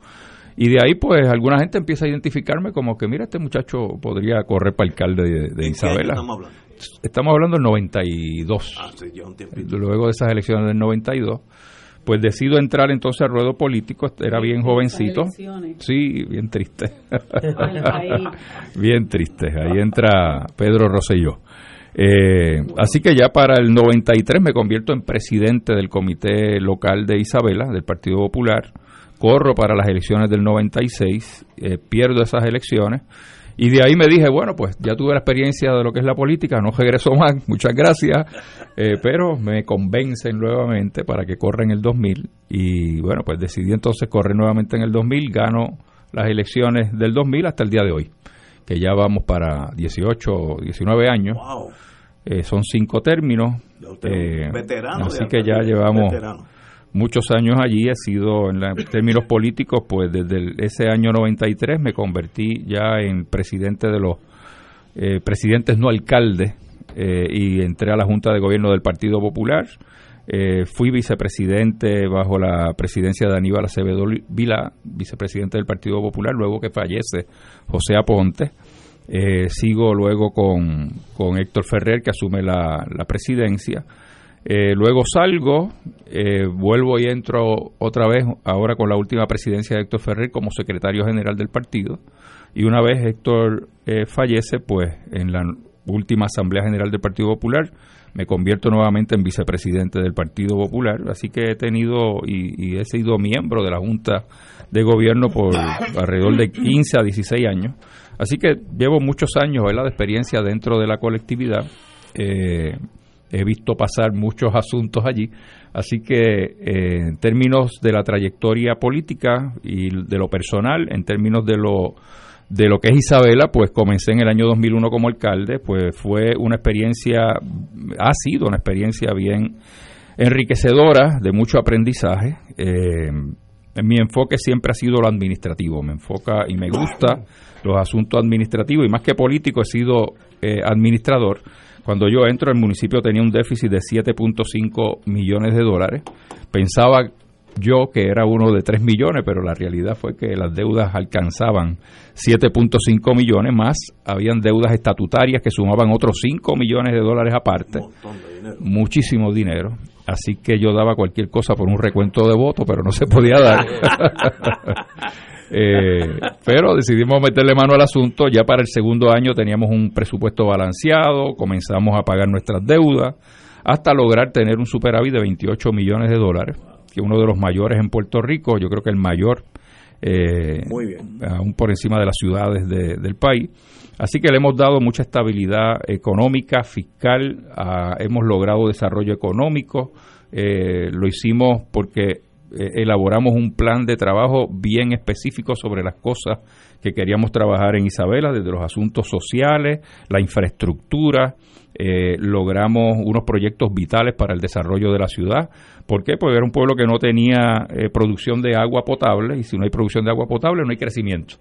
Y de ahí, pues, alguna gente empieza a identificarme como que, mira, este muchacho podría correr para alcalde de, Isabela. estamos hablando? Estamos hablando del 92. Ah, sí, ya un Luego de esas elecciones del 92 pues decido entrar entonces al ruedo político, era bien jovencito. Sí, bien triste. bien triste, ahí entra Pedro Rosselló. Eh, así que ya para el 93 me convierto en presidente del comité local de Isabela, del Partido Popular. Corro para las elecciones del 96, eh, pierdo esas elecciones. Y de ahí me dije, bueno, pues ya tuve la experiencia de lo que es la política, no regreso más, muchas gracias, eh, pero me convencen nuevamente para que corra en el 2000 y bueno, pues decidí entonces correr nuevamente en el 2000, gano las elecciones del 2000 hasta el día de hoy, que ya vamos para 18 o 19 años, eh, son cinco términos, así que ya llevamos muchos años allí, he sido en, términos políticos, pues desde ese año 93 me convertí ya en presidente de los eh, presidentes no alcaldes eh, y entré a la Junta de Gobierno del Partido Popular. Eh, fui vicepresidente bajo la presidencia de Aníbal Acevedo Vila, vicepresidente del Partido Popular, luego que fallece José Aponte. Sigo luego con, con Héctor Ferrer, que asume la, la presidencia. Eh, luego salgo, eh, vuelvo y entro otra vez, ahora con la última presidencia de Héctor Ferrer como secretario general del partido. Y una vez Héctor eh, fallece, pues en la última Asamblea General del Partido Popular me convierto nuevamente en vicepresidente del Partido Popular. Así que he tenido y, he sido miembro de la Junta de Gobierno por alrededor de 15 a 16 años. Así que llevo muchos años de experiencia dentro de la colectividad. Eh, he visto pasar muchos asuntos allí. Así que eh, en términos de la trayectoria política y de lo personal, en términos de lo de lo que es Isabela, pues comencé en el año 2001 como alcalde, pues fue una experiencia, ha sido una experiencia bien enriquecedora, de mucho aprendizaje. Eh, mi enfoque siempre ha sido lo administrativo, me enfoca y me gusta los asuntos administrativos y más que político he sido eh, administrador cuando yo entro, el municipio tenía un déficit de 7.5 millones de dólares. Pensaba yo que era uno de 3 millones, pero la realidad fue que las deudas alcanzaban 7.5 millones más, habían deudas estatutarias que sumaban otros 5 millones de dólares aparte, muchísimo dinero. Así que yo daba cualquier cosa por un recuento de votos, pero no se podía dar. Eh, pero decidimos meterle mano al asunto. Ya para el segundo año teníamos un presupuesto balanceado, comenzamos a pagar nuestras deudas, hasta lograr tener un superávit de 28 millones de dólares, que uno de los mayores en Puerto Rico, yo creo que el mayor, eh, aún por encima de las ciudades del país. Así que le hemos dado mucha estabilidad económica, fiscal, hemos logrado desarrollo económico, eh, lo hicimos porque eh, elaboramos un plan de trabajo bien específico sobre las cosas que queríamos trabajar en Isabela, desde los asuntos sociales, la infraestructura, eh, logramos unos proyectos vitales para el desarrollo de la ciudad. ¿Por qué? Porque era un pueblo que no tenía eh, producción de agua potable y si no hay producción de agua potable no hay crecimiento.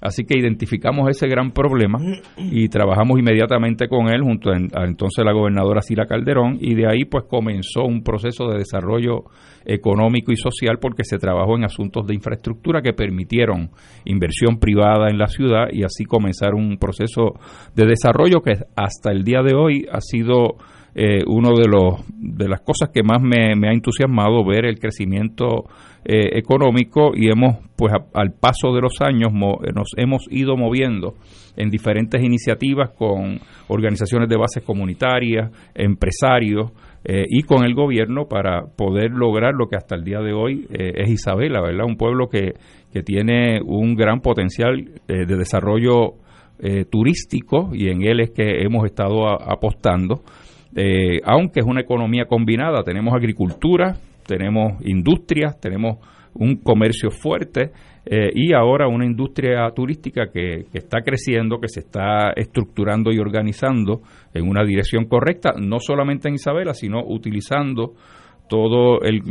Así que identificamos ese gran problema y trabajamos inmediatamente con él junto a, entonces la gobernadora Sila Calderón y de ahí pues comenzó un proceso de desarrollo económico y social porque se trabajó en asuntos de infraestructura que permitieron inversión privada en la ciudad y así comenzar un proceso de desarrollo que hasta el día de hoy ha sido eh, uno de los de las cosas que más me, ha entusiasmado ver el crecimiento eh, económico y hemos pues al paso de los años nos hemos ido moviendo en diferentes iniciativas con organizaciones de bases comunitarias, empresarios eh, y con el gobierno para poder lograr lo que hasta el día de hoy es Isabela, ¿verdad? Un pueblo que, que tiene un gran potencial de desarrollo turístico y en él es que hemos estado apostando eh, aunque es una economía combinada, tenemos agricultura, tenemos industrias, tenemos un comercio fuerte eh, y ahora una industria turística que, está creciendo, que se está estructurando y organizando en una dirección correcta, no solamente en Isabela, sino utilizando todo el,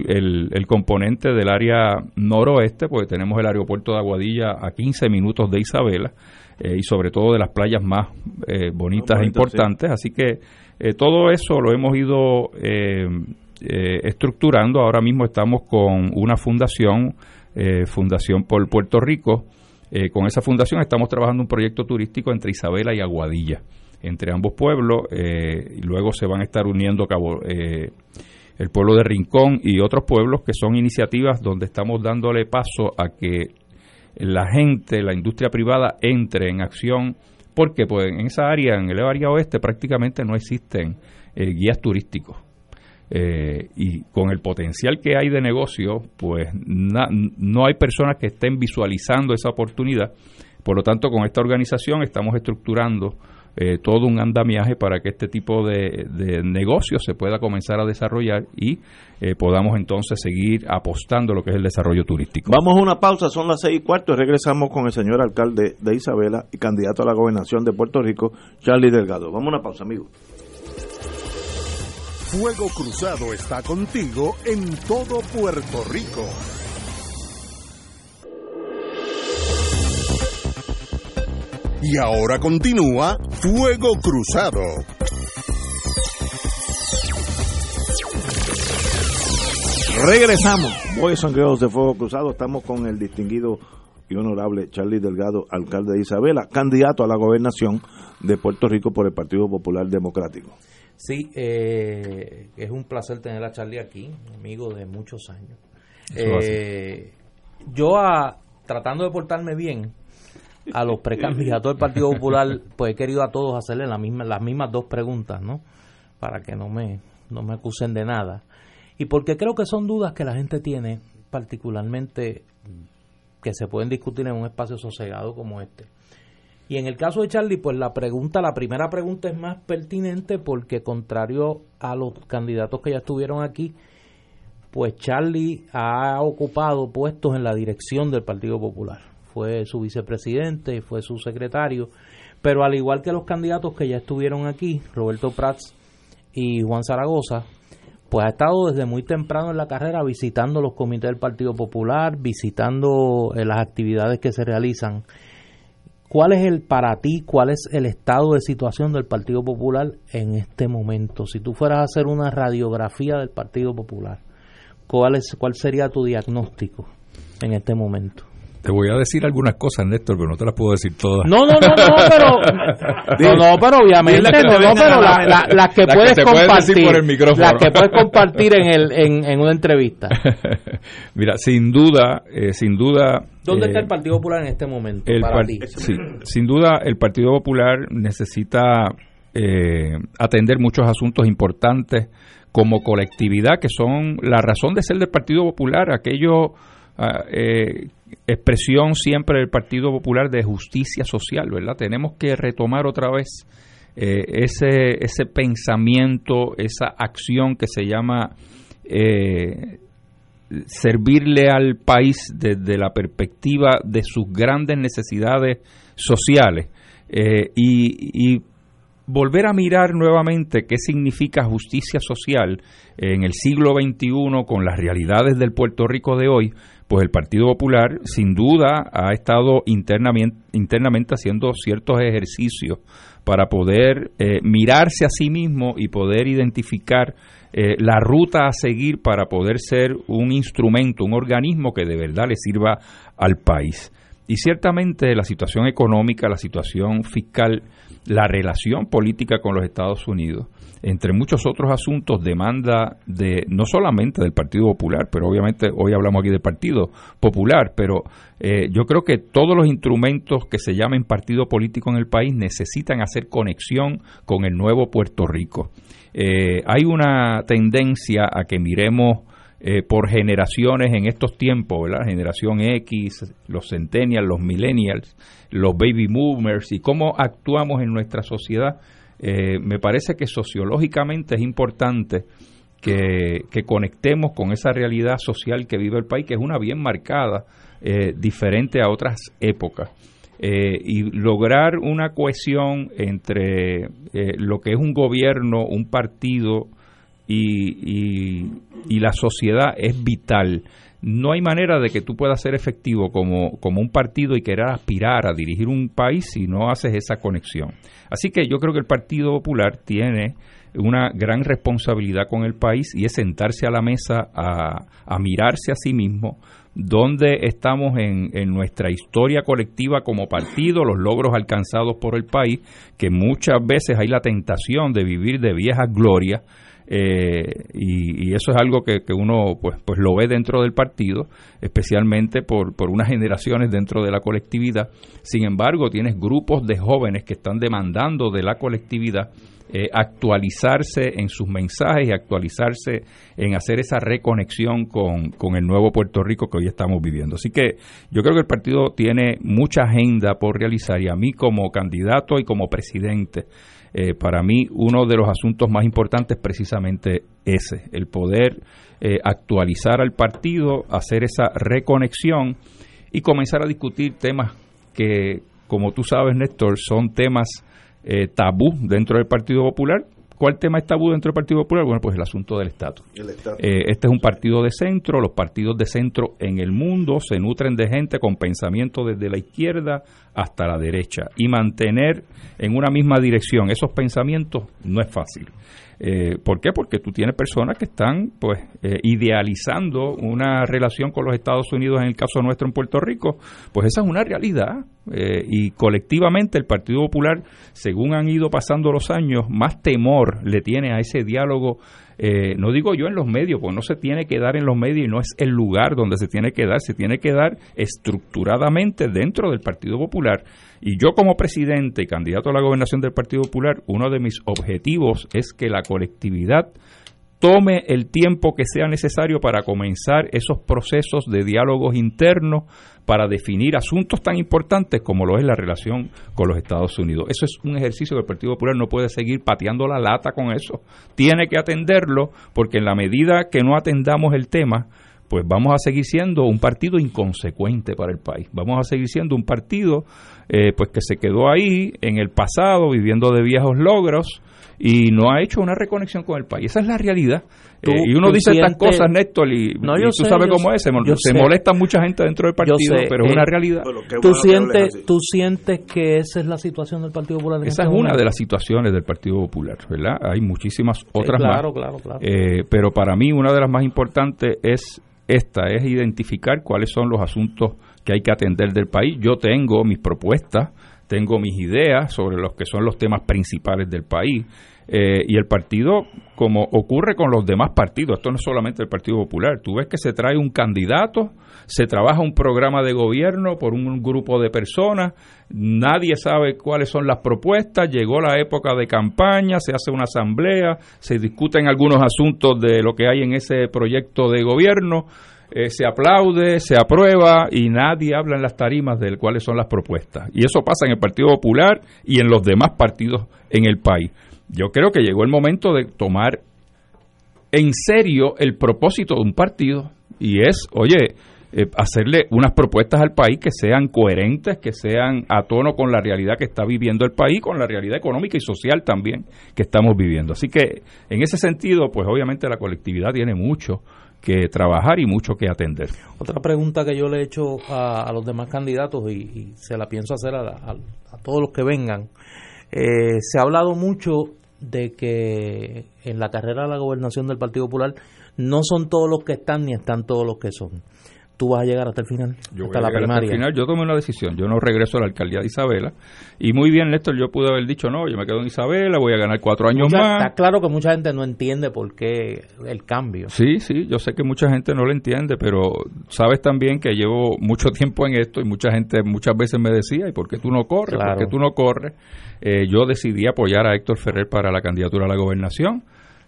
el, componente del área noroeste, porque tenemos el aeropuerto de Aguadilla a 15 minutos de Isabela eh, y sobre todo de las playas más eh, bonitas e importantes. Así que todo eso lo hemos ido estructurando. Ahora mismo estamos con una fundación eh, Fundación por Puerto Rico. Eh, con esa fundación estamos trabajando un proyecto turístico entre Isabela y Aguadilla, entre ambos pueblos, eh, y luego se van a estar uniendo Cabo, el pueblo de Rincón y otros pueblos que son iniciativas donde estamos dándole paso a que la gente, la industria privada entre en acción, porque pues en esa área, en el área oeste, prácticamente no existen guías turísticos. Eh, y con el potencial que hay de negocio, pues no hay personas que estén visualizando esa oportunidad. Por lo tanto, con esta organización estamos estructurando eh, todo un andamiaje para que este tipo de, de negocio se pueda comenzar a desarrollar y eh, podamos entonces seguir apostando lo que es el desarrollo turístico. Vamos a una pausa, son las seis y cuarto y regresamos con el señor alcalde de Isabela y candidato a la gobernación de Puerto Rico, Charlie Delgado. Vamos a una pausa, amigos. Fuego Cruzado está contigo en todo Puerto Rico. Y ahora continúa Fuego Cruzado. Regresamos. Boys and Girls de Fuego Cruzado. Estamos con el distinguido y honorable Charlie Delgado, alcalde de Isabela, candidato a la gobernación de Puerto Rico por el Partido Popular Democrático. Sí, eh, es un placer tener a Charlie aquí, amigo de muchos años. Eh, yo, a, tratando de portarme bien, a los precandidatos del Partido Popular, pues he querido a todos hacerle la misma, las mismas dos preguntas, ¿no? Para que no me, no me acusen de nada. Y porque creo que son dudas que la gente tiene, particularmente que se pueden discutir en un espacio sosegado como este. Y en el caso de Charlie, pues la pregunta, la primera pregunta es más pertinente porque contrario a los candidatos que ya estuvieron aquí, pues Charlie ha ocupado puestos en la dirección del Partido Popular. Fue su vicepresidente, fue su secretario, pero al igual que los candidatos que ya estuvieron aquí, Roberto Prats y Juan Zaragoza, pues ha estado desde muy temprano en la carrera visitando los comités del Partido Popular, visitando eh, las actividades que se realizan ¿Cuál es el para ti, cuál es el estado de situación del Partido Popular en este momento? Si tú fueras a hacer una radiografía del Partido Popular, ¿cuál, es, cuál sería tu diagnóstico en este momento? Te voy a decir algunas cosas, Néstor, pero no te las puedo decir todas. No, no, no, no, pero, no, pero obviamente, no, no, pero las que puedes compartir, las que puedes compartir en, el, en, en una entrevista. Mira, sin duda, eh, sin duda. ¿Dónde está el eh, Partido Popular en este momento? para ti? Sí, sin duda, el Partido Popular necesita eh, atender muchos asuntos importantes como colectividad, que son la razón de ser del Partido Popular, aquello ah, eh, expresión siempre del Partido Popular de justicia social, ¿verdad? Tenemos que retomar otra vez eh, ese, ese pensamiento, esa acción que se llama eh, servirle al país desde la perspectiva de sus grandes necesidades sociales eh, y, y volver a mirar nuevamente qué significa justicia social en el siglo XXI con las realidades del Puerto Rico de hoy, pues el Partido Popular sin duda ha estado internamente, internamente haciendo ciertos ejercicios para poder eh, mirarse a sí mismo y poder identificar eh, la ruta a seguir para poder ser un instrumento, un organismo que de verdad le sirva al país. Y ciertamente la situación económica, la situación fiscal, la relación política con los Estados Unidos, entre muchos otros asuntos, demanda de no solamente del Partido Popular, pero obviamente hoy hablamos aquí del Partido Popular, pero eh, yo creo que todos los instrumentos que se llamen partido político en el país necesitan hacer conexión con el nuevo Puerto Rico. Eh, hay una tendencia a que miremos eh, por generaciones en estos tiempos, ¿verdad? Generación X, los centennials, los millennials, los baby boomers y cómo actuamos en nuestra sociedad. Eh, me parece que sociológicamente es importante que, que, conectemos con esa realidad social que vive el país, que es una bien marcada, eh, diferente a otras épocas. Eh, y lograr una cohesión entre eh, lo que es un gobierno, un partido y, y, la sociedad es vital. No hay manera de que tú puedas ser efectivo como, como un partido y querer aspirar a dirigir un país si no haces esa conexión. Así que yo creo que el Partido Popular tiene una gran responsabilidad con el país y es sentarse a la mesa a, a mirarse a sí mismo, dónde estamos en, en, nuestra historia colectiva como partido, los logros alcanzados por el país, que muchas veces hay la tentación de vivir de viejas glorias. Eh, y, eso es algo que, que, uno pues, pues lo ve dentro del partido, especialmente por, por unas generaciones dentro de la colectividad. Sin embargo, tienes grupos de jóvenes que están demandando de la colectividad eh, actualizarse en sus mensajes y actualizarse en hacer esa reconexión con, con, el nuevo Puerto Rico que hoy estamos viviendo. Así que yo creo que el partido tiene mucha agenda por realizar y a mí como candidato y como presidente, eh, para mí uno de los asuntos más importantes precisamente ese, el poder eh, actualizar al partido, hacer esa reconexión y comenzar a discutir temas que, como tú sabes, Néstor, son temas eh, tabú dentro del Partido Popular. ¿Cuál tema es tabú dentro del Partido Popular? Bueno, pues el asunto del estatus. Eh, este es un partido de centro, los partidos de centro en el mundo se nutren de gente con pensamiento desde la izquierda hasta la derecha y mantener en una misma dirección esos pensamientos no es fácil. Eh, ¿Por qué? Porque tú tienes personas que están pues eh, idealizando una relación con los Estados Unidos en el caso nuestro en Puerto Rico, pues esa es una realidad eh, y colectivamente el Partido Popular, según han ido pasando los años, más temor le tiene a ese diálogo eh, no digo yo en los medios, porque no se tiene que dar en los medios y no es el lugar donde se tiene que dar, se tiene que dar estructuradamente dentro del Partido Popular. Y yo como presidente y candidato a la gobernación del Partido Popular, uno de mis objetivos es que la colectividad tome el tiempo que sea necesario para comenzar esos procesos de diálogos internos para definir asuntos tan importantes como lo es la relación con los Estados Unidos. Eso es un ejercicio que el Partido Popular no puede seguir pateando la lata con eso. Tiene que atenderlo porque en la medida que no atendamos el tema, pues vamos a seguir siendo un partido inconsecuente para el país. Vamos a seguir siendo un partido eh, pues que se quedó ahí en el pasado viviendo de viejos logros y no ha hecho una reconexión con el país. Esa es la realidad. Eh, y uno dice estas cosas, Néstor, y, tú sabes cómo es. Se, molesta mucha gente dentro del partido, pero es una eh, realidad. ¿Tú, sientes, ¿Tú sientes que esa es la situación del Partido Popular? esa es este una de las situaciones del Partido Popular, ¿verdad? Hay muchísimas otras claro, más. Claro, claro, eh, pero para mí una de las más importantes es esta, es identificar cuáles son los asuntos que hay que atender del país. Yo tengo mis propuestas tengo mis ideas sobre los que son los temas principales del país. Eh, y el partido, como ocurre con los demás partidos, esto no es solamente el Partido Popular, tú ves que se trae un candidato, se trabaja un programa de gobierno por un grupo de personas, nadie sabe cuáles son las propuestas, llegó la época de campaña, se hace una asamblea, se discuten algunos asuntos de lo que hay en ese proyecto de gobierno, eh, se aplaude, se aprueba y nadie habla en las tarimas de cuáles son las propuestas. Y eso pasa en el Partido Popular y en los demás partidos en el país. Yo creo que llegó el momento de tomar en serio el propósito de un partido y es, oye, eh, hacerle unas propuestas al país que sean coherentes, que sean a tono con la realidad que está viviendo el país, con la realidad económica y social también que estamos viviendo. Así que en ese sentido, pues obviamente la colectividad tiene mucho que trabajar y mucho que atender. Otra pregunta que yo le he hecho a, los demás candidatos y, se la pienso hacer a, todos los que vengan. Eh, se ha hablado mucho de que en la carrera de la gobernación del Partido Popular no son todos los que están ni están todos los que son tú vas a llegar hasta el final, yo hasta la primaria. final. Yo tomé una decisión, yo no regreso a la alcaldía de Isabela. Y muy bien, Néstor, yo pude haber dicho, no, yo me quedo en Isabela, voy a ganar cuatro años más. Está claro que mucha gente no entiende por qué el cambio. Sí, sí, yo sé que mucha gente no lo entiende, pero sabes también que llevo mucho tiempo en esto y mucha gente muchas veces me decía, ¿y por qué tú no corres? ¿Por qué tú no corres? Eh, yo decidí apoyar a Héctor Ferrer para la candidatura a la gobernación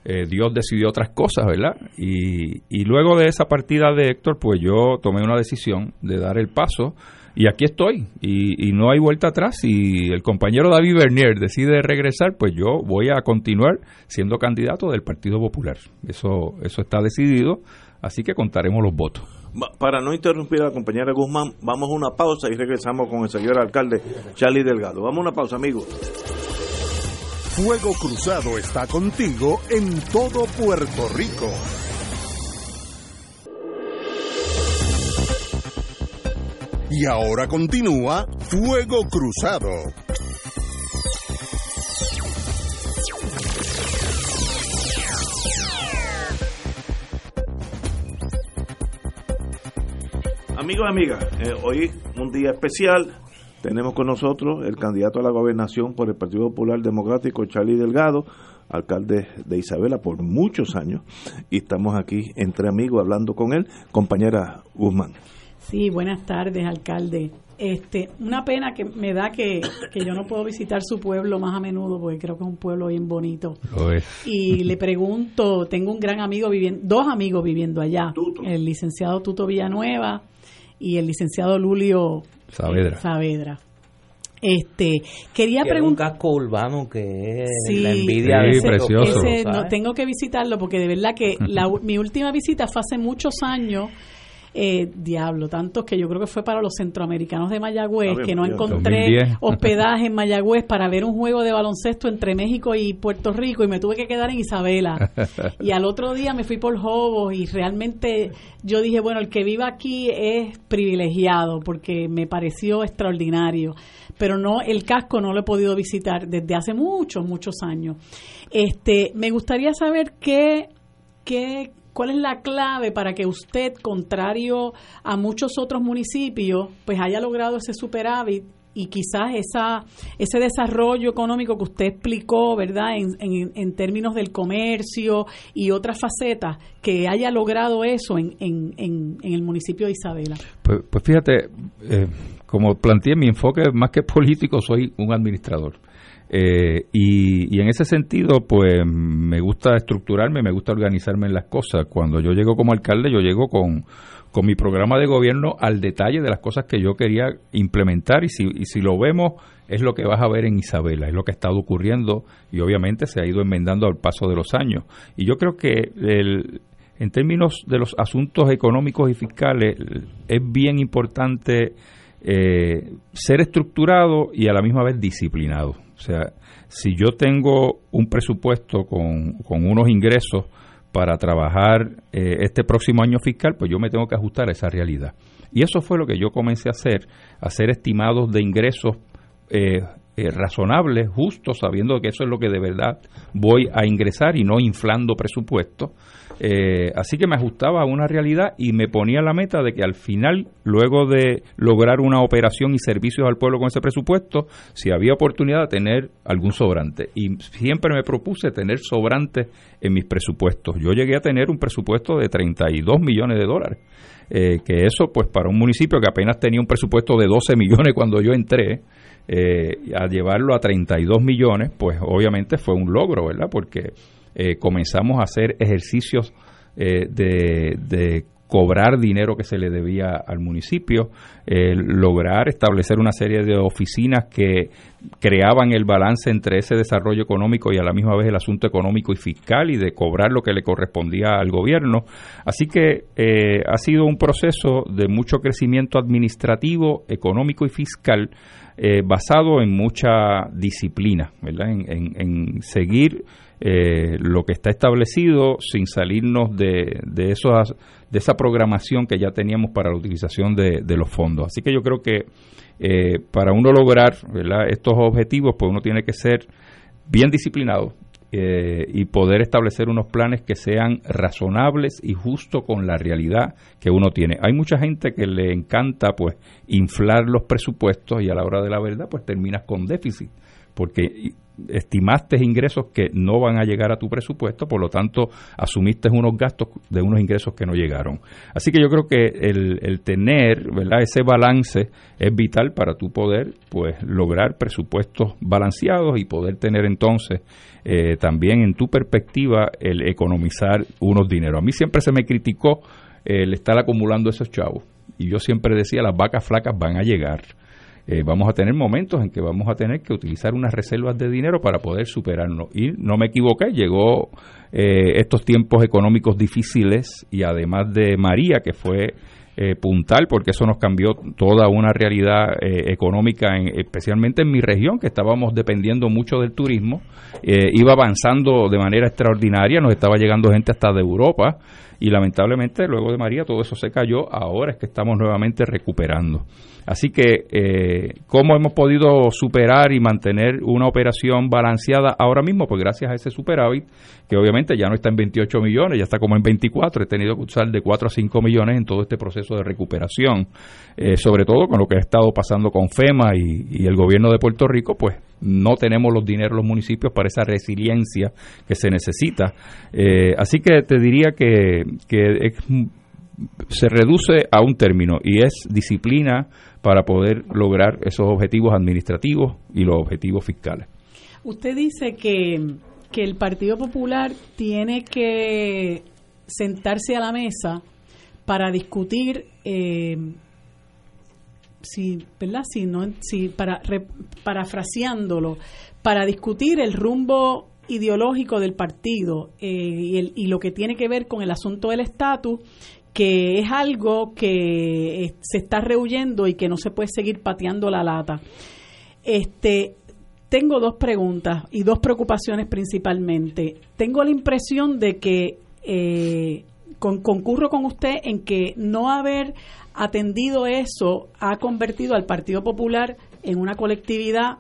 eh, Dios decidió otras cosas, ¿verdad? Y, y, luego de esa partida de Héctor, pues yo tomé una decisión de dar el paso y aquí estoy y, no hay vuelta atrás. Si el compañero David Bernier decide regresar, pues yo voy a continuar siendo candidato del Partido Popular. Eso, eso está decidido, así que contaremos los votos. Para no interrumpir a la compañera Guzmán, vamos a una pausa y regresamos con el señor alcalde Charlie Delgado. Vamos a una pausa, amigos. Fuego Cruzado está contigo en todo Puerto Rico. Y ahora continúa Fuego Cruzado. Amigos amigas, eh, hoy un día especial. Tenemos con nosotros el candidato a la gobernación por el Partido Popular Democrático, Charlie Delgado, alcalde de Isabela por muchos años. Y estamos aquí entre amigos hablando con él. Compañera Guzmán. Sí, buenas tardes, alcalde. Este, una pena que me da que, yo no puedo visitar su pueblo más a menudo porque creo que es un pueblo bien bonito. Y le pregunto, tengo un gran amigo viviendo, dos amigos viviendo allá, el licenciado Tuto Villanueva y el licenciado Lulio Saavedra. Este, quería preguntar. un casco urbano que es la envidia de precioso. no, tengo que visitarlo porque de verdad que la, mi última visita fue hace muchos años eh, diablo, tantos que yo creo que fue para los centroamericanos de Mayagüez, que no encontré hospedaje en Mayagüez para ver un juego de baloncesto entre México y Puerto Rico y me tuve que quedar en Isabela. y al otro día me fui por Jobos y realmente yo dije, bueno, el que viva aquí es privilegiado porque me pareció extraordinario pero no el casco no lo he podido visitar desde hace muchos muchos años. Este, me gustaría saber qué qué ¿Cuál es la clave para que usted, contrario a muchos otros municipios, pues haya logrado ese superávit y quizás esa, ese desarrollo económico que usted explicó, ¿verdad?, en, en, términos del comercio y otras facetas, que haya logrado eso en, en, el municipio de Isabela. Pues, pues fíjate, eh, como planteé, mi enfoque más que político, soy un administrador. Eh, y, en ese sentido, pues me gusta estructurarme, me gusta organizarme en las cosas. Cuando yo llego como alcalde, yo llego con, con mi programa de gobierno al detalle de las cosas que yo quería implementar y si, y si lo vemos es lo que vas a ver en Isabela, es lo que ha estado ocurriendo y obviamente se ha ido enmendando al paso de los años. Y yo creo que el, en términos de los asuntos económicos y fiscales es bien importante eh, ser estructurado y a la misma vez disciplinado. O sea, si yo tengo un presupuesto con, unos ingresos para trabajar eh, este próximo año fiscal, pues yo me tengo que ajustar a esa realidad. Y eso fue lo que yo comencé a hacer, hacer estimados de ingresos eh, eh, razonables, justos, sabiendo que eso es lo que de verdad voy a ingresar y no inflando presupuestos. Eh, así que me ajustaba a una realidad y me ponía la meta de que al final, luego de lograr una operación y servicios al pueblo con ese presupuesto, si había oportunidad de tener algún sobrante. Y siempre me propuse tener sobrantes en mis presupuestos. Yo llegué a tener un presupuesto de 32 millones de dólares. Eh, que eso, pues para un municipio que apenas tenía un presupuesto de 12 millones cuando yo entré, eh, a llevarlo a 32 millones, pues obviamente fue un logro, ¿verdad? Porque eh, comenzamos a hacer ejercicios eh, de, cobrar dinero que se le debía al municipio, lograr establecer una serie de oficinas que creaban el balance entre ese desarrollo económico y a la misma vez el asunto económico y fiscal y de cobrar lo que le correspondía al gobierno. Así que eh, ha sido un proceso de mucho crecimiento administrativo, económico y fiscal basado en mucha disciplina, ¿verdad? en seguir eh, lo que está establecido sin salirnos de, de, esos, de esa programación que ya teníamos para la utilización de, los fondos. Así que yo creo que eh, para uno lograr estos objetivos, pues uno tiene que ser bien disciplinado eh, y poder establecer unos planes que sean razonables y justos con la realidad que uno tiene. Hay mucha gente que le encanta pues inflar los presupuestos y a la hora de la verdad pues terminas con déficit porque estimaste ingresos que no van a llegar a tu presupuesto, por lo tanto asumiste unos gastos de unos ingresos que no llegaron. Así que yo creo que el, tener ¿verdad? ese balance es vital para tu poder pues lograr presupuestos balanceados y poder tener entonces eh, también en tu perspectiva el economizar unos dineros. A mí siempre se me criticó el estar acumulando esos chavos y yo siempre decía, las vacas flacas van a llegar. Eh, vamos a tener momentos en que vamos a tener que utilizar unas reservas de dinero para poder superarnos. Y no me equivoqué, llegó eh, estos tiempos económicos difíciles y además de María, que fue eh, puntal, porque eso nos cambió toda una realidad eh, económica, especialmente en mi región, que estábamos dependiendo mucho del turismo, eh, iba avanzando de manera extraordinaria, nos estaba llegando gente hasta de Europa y lamentablemente luego de María todo eso se cayó, ahora es que estamos nuevamente recuperando. Así que, eh, ¿cómo hemos podido superar y mantener una operación balanceada ahora mismo? Pues gracias a ese superávit, que obviamente ya no está en 28 millones, ya está como en 24. He tenido que usar de 4 a 5 millones en todo este proceso de recuperación. Eh, sobre todo con lo que ha estado pasando con FEMA y, el gobierno de Puerto Rico, pues no tenemos los dineros los municipios para esa resiliencia que se necesita. Eh, así que te diría que, que se reduce a un término y es disciplina para poder lograr esos objetivos administrativos y los objetivos fiscales. Usted dice que, que el Partido Popular tiene que sentarse a la mesa para discutir eh, si, ¿verdad? Si no, si para parafraseándolo, para discutir el rumbo ideológico del partido eh, y, y, lo que tiene que ver con el asunto del estatus que es algo que eh, se está rehuyendo y que no se puede seguir pateando la lata. Este, tengo dos preguntas y dos preocupaciones principalmente. Tengo la impresión de que eh, concurro con usted en que no haber atendido eso ha convertido al Partido Popular en una colectividad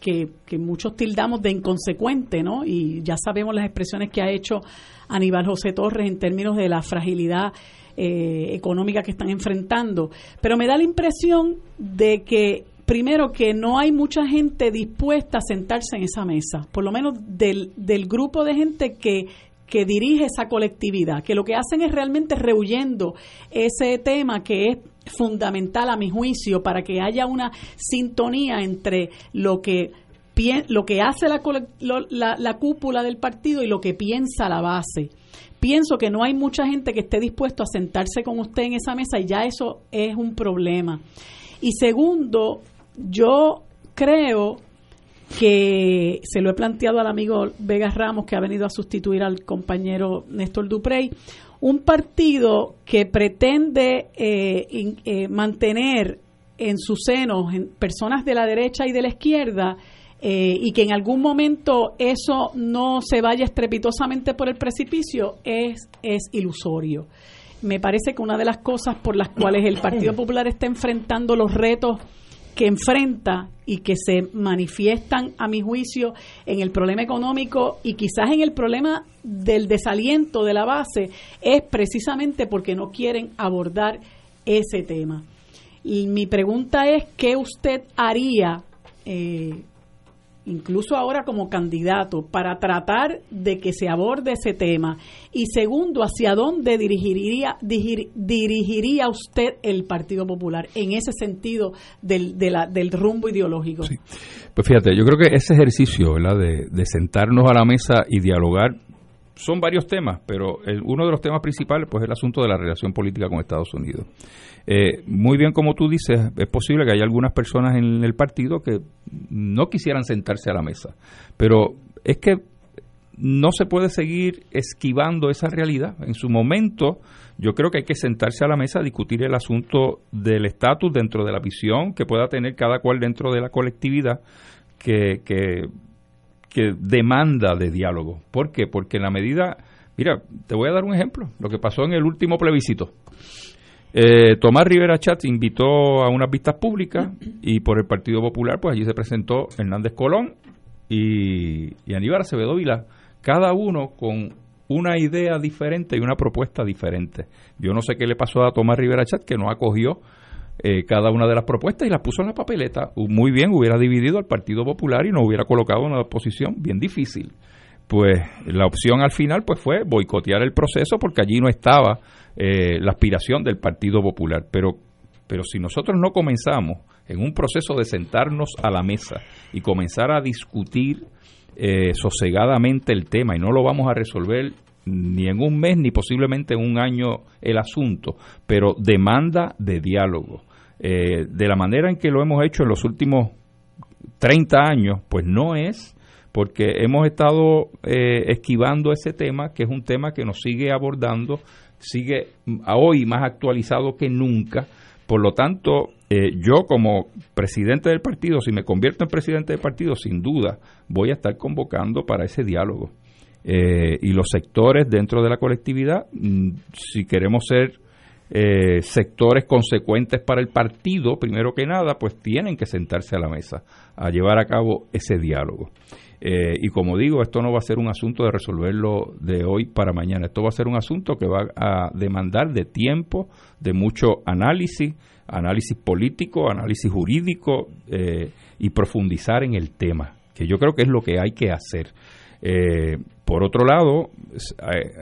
que, que, muchos tildamos de inconsecuente, ¿no? Y ya sabemos las expresiones que ha hecho Aníbal José Torres en términos de la fragilidad eh, económica que están enfrentando. Pero me da la impresión de que primero que no hay mucha gente dispuesta a sentarse en esa mesa, por lo menos del, del grupo de gente que, que dirige esa colectividad, que lo que hacen es realmente rehuyendo ese tema que es fundamental a mi juicio para que haya una sintonía entre lo que lo que hace la, la, la, cúpula del partido y lo que piensa la base. Pienso que no hay mucha gente que esté dispuesto a sentarse con usted en esa mesa y ya eso es un problema. Y segundo, yo creo que se lo he planteado al amigo Vega Ramos que ha venido a sustituir al compañero Néstor Duprey, un partido que pretende eh, eh, mantener en su seno personas de la derecha y de la izquierda eh, y que en algún momento eso no se vaya estrepitosamente por el precipicio es, es ilusorio. Me parece que una de las cosas por las cuales el Partido Popular está enfrentando los retos que enfrenta y que se manifiestan, a mi juicio, en el problema económico y quizás en el problema del desaliento de la base, es precisamente porque no quieren abordar ese tema. Y mi pregunta es, ¿qué usted haría eh, incluso ahora como candidato, para tratar de que se aborde ese tema? Y segundo, ¿hacia dónde dirigiría, dirigiría usted el Partido Popular en ese sentido del, del rumbo ideológico? Pues fíjate, yo creo que ese ejercicio ¿verdad? De, de sentarnos a la mesa y dialogar son varios temas, pero uno de los temas principales pues es el asunto de la relación política con Estados Unidos. Eh, muy bien, como tú dices, es posible que haya algunas personas en el partido que no quisieran sentarse a la mesa, pero es que no se puede seguir esquivando esa realidad. En su momento, yo creo que hay que sentarse a la mesa a discutir el asunto del estatus dentro de la visión que pueda tener cada cual dentro de la colectividad que, que, que demanda de diálogo. ¿Por qué? Porque en la medida, mira, te voy a dar un ejemplo, lo que pasó en el último plebiscito. Eh, Tomás Rivera Chat invitó a unas vistas públicas y por el Partido Popular, pues allí se presentó Hernández Colón y, y Aníbal Acevedo Vila, cada uno con una idea diferente y una propuesta diferente. Yo no sé qué le pasó a Tomás Rivera Chat, que no acogió eh, cada una de las propuestas y las puso en la papeleta. Muy bien, hubiera dividido al Partido Popular y nos hubiera colocado en una posición bien difícil. Pues la opción al final pues fue boicotear el proceso porque allí no estaba eh, la aspiración del Partido Popular. Pero, pero si nosotros no comenzamos en un proceso de sentarnos a la mesa y comenzar a discutir eh, sosegadamente el tema y no lo vamos a resolver ni en un mes, ni posiblemente en un año el asunto, pero demanda de diálogo. Eh, de la manera en que lo hemos hecho en los últimos 30 años, pues no es porque hemos estado eh, esquivando ese tema, que es un tema que nos sigue abordando, sigue a hoy más actualizado que nunca. Por lo tanto, eh, yo como presidente del partido, si me convierto en presidente del partido, sin duda voy a estar convocando para ese diálogo. Eh, y los sectores dentro de la colectividad, mm, si queremos ser sectores consecuentes para el partido, primero que nada, pues tienen que sentarse a la mesa a llevar a cabo ese diálogo. Eh, y como digo, esto no va a ser un asunto de resolverlo de hoy para mañana. Esto va a ser un asunto que va a demandar de tiempo, de mucho análisis, análisis político, análisis jurídico eh, y profundizar en el tema, que yo creo que es lo que hay que hacer. Eh, por otro lado,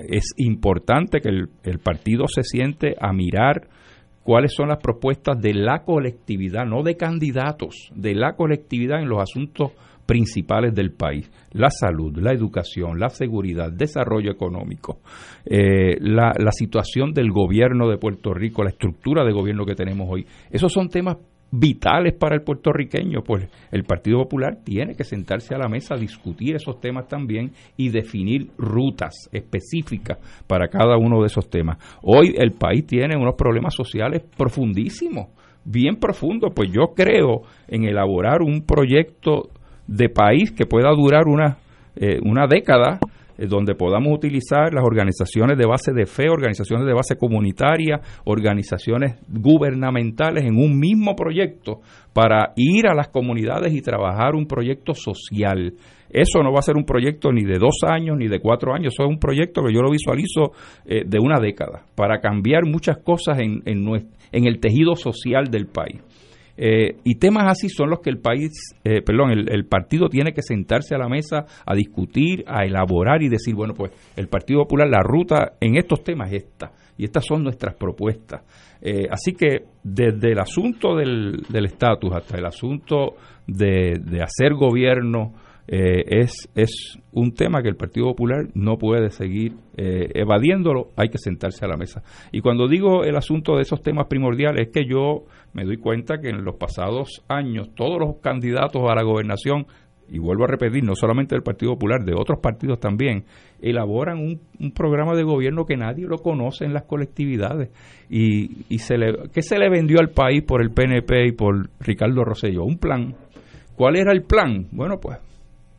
es, importante que el partido se siente a mirar cuáles son las propuestas de la colectividad, no de candidatos, de la colectividad en los asuntos principales del país, la salud, la educación, la seguridad, desarrollo económico, eh, la, la situación del gobierno de Puerto Rico, la estructura de gobierno que tenemos hoy. Esos son temas vitales para el puertorriqueño, pues el Partido Popular tiene que sentarse a la mesa discutir esos temas también y definir rutas específicas para cada uno de esos temas. Hoy el país tiene unos problemas sociales profundísimos, bien profundos, pues yo creo en elaborar un proyecto de país que pueda durar una, eh, una década, eh, donde podamos utilizar las organizaciones de base de fe, organizaciones de base comunitaria, organizaciones gubernamentales en un mismo proyecto para ir a las comunidades y trabajar un proyecto social. Eso no va a ser un proyecto ni de dos años ni de cuatro años, eso es un proyecto que yo lo visualizo eh, de una década, para cambiar muchas cosas en, en, en el tejido social del país. Eh, y temas así son los que el país, eh, perdón, el, partido tiene que sentarse a la mesa a discutir, a elaborar y decir, bueno, pues el Partido Popular, la ruta en estos temas es esta, y estas son nuestras propuestas. Eh, así que desde el asunto del estatus hasta el asunto de, de hacer gobierno, eh, es, es un tema que el Partido Popular no puede seguir eh, evadiéndolo, hay que sentarse a la mesa. Y cuando digo el asunto de esos temas primordiales, es que yo me doy cuenta que en los pasados años todos los candidatos a la gobernación, y vuelvo a repetir, no solamente del Partido Popular, de otros partidos también, elaboran un, programa de gobierno que nadie lo conoce en las colectividades. ¿Y, y se le, qué se le vendió al país por el PNP y por Ricardo Rosselló? Un plan. ¿Cuál era el plan? Bueno, pues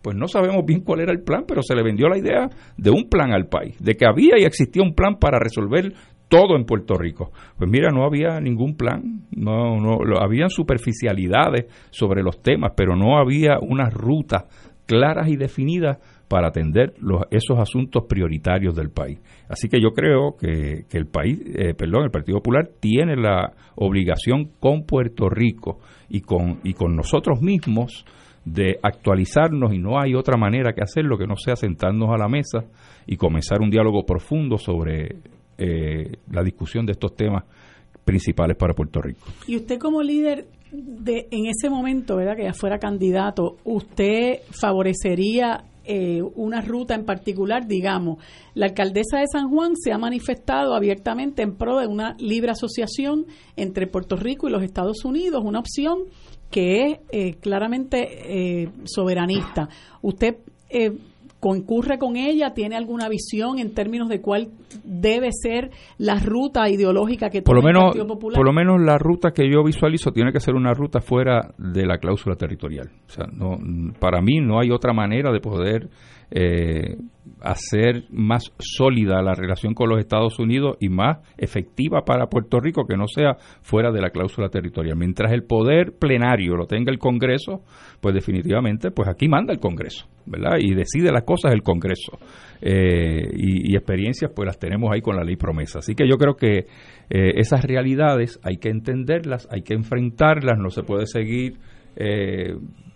pues no sabemos bien cuál era el plan, pero se le vendió la idea de un plan al país, de que había y existía un plan para resolver todo en Puerto Rico. Pues mira, no había ningún plan, no, no, habían superficialidades sobre los temas, pero no había unas rutas claras y definidas para atender los, esos asuntos prioritarios del país. Así que yo creo que, que el país, eh, perdón, el Partido Popular tiene la obligación con Puerto Rico y con, y con nosotros mismos de actualizarnos y no hay otra manera que hacerlo que no sea sentarnos a la mesa y comenzar un diálogo profundo sobre eh, la discusión de estos temas principales para Puerto Rico. Y usted como líder de en ese momento, ¿verdad? Que ya fuera candidato, ¿usted favorecería eh, una ruta en particular, digamos, la alcaldesa de San Juan se ha manifestado abiertamente en pro de una libre asociación entre Puerto Rico y los Estados Unidos, una opción que es eh, claramente eh, soberanista. ¿Usted eh, concurre con ella? ¿Tiene alguna visión en términos de cuál debe ser la ruta ideológica que por lo menos, el Partido Popular? Por lo menos la ruta que yo visualizo tiene que ser una ruta fuera de la cláusula territorial. O sea, no, para mí no hay otra manera de poder eh, hacer más sólida la relación con los Estados Unidos y más efectiva para Puerto Rico que no sea fuera de la cláusula territorial. Mientras el poder plenario lo tenga el Congreso, pues definitivamente, pues aquí manda el Congreso, ¿verdad? Y decide las cosas el Congreso. Eh, y, experiencias, pues las tenemos ahí con la ley promesa. Así que yo creo que eh, esas realidades hay que entenderlas, hay que enfrentarlas, no se puede seguir eh,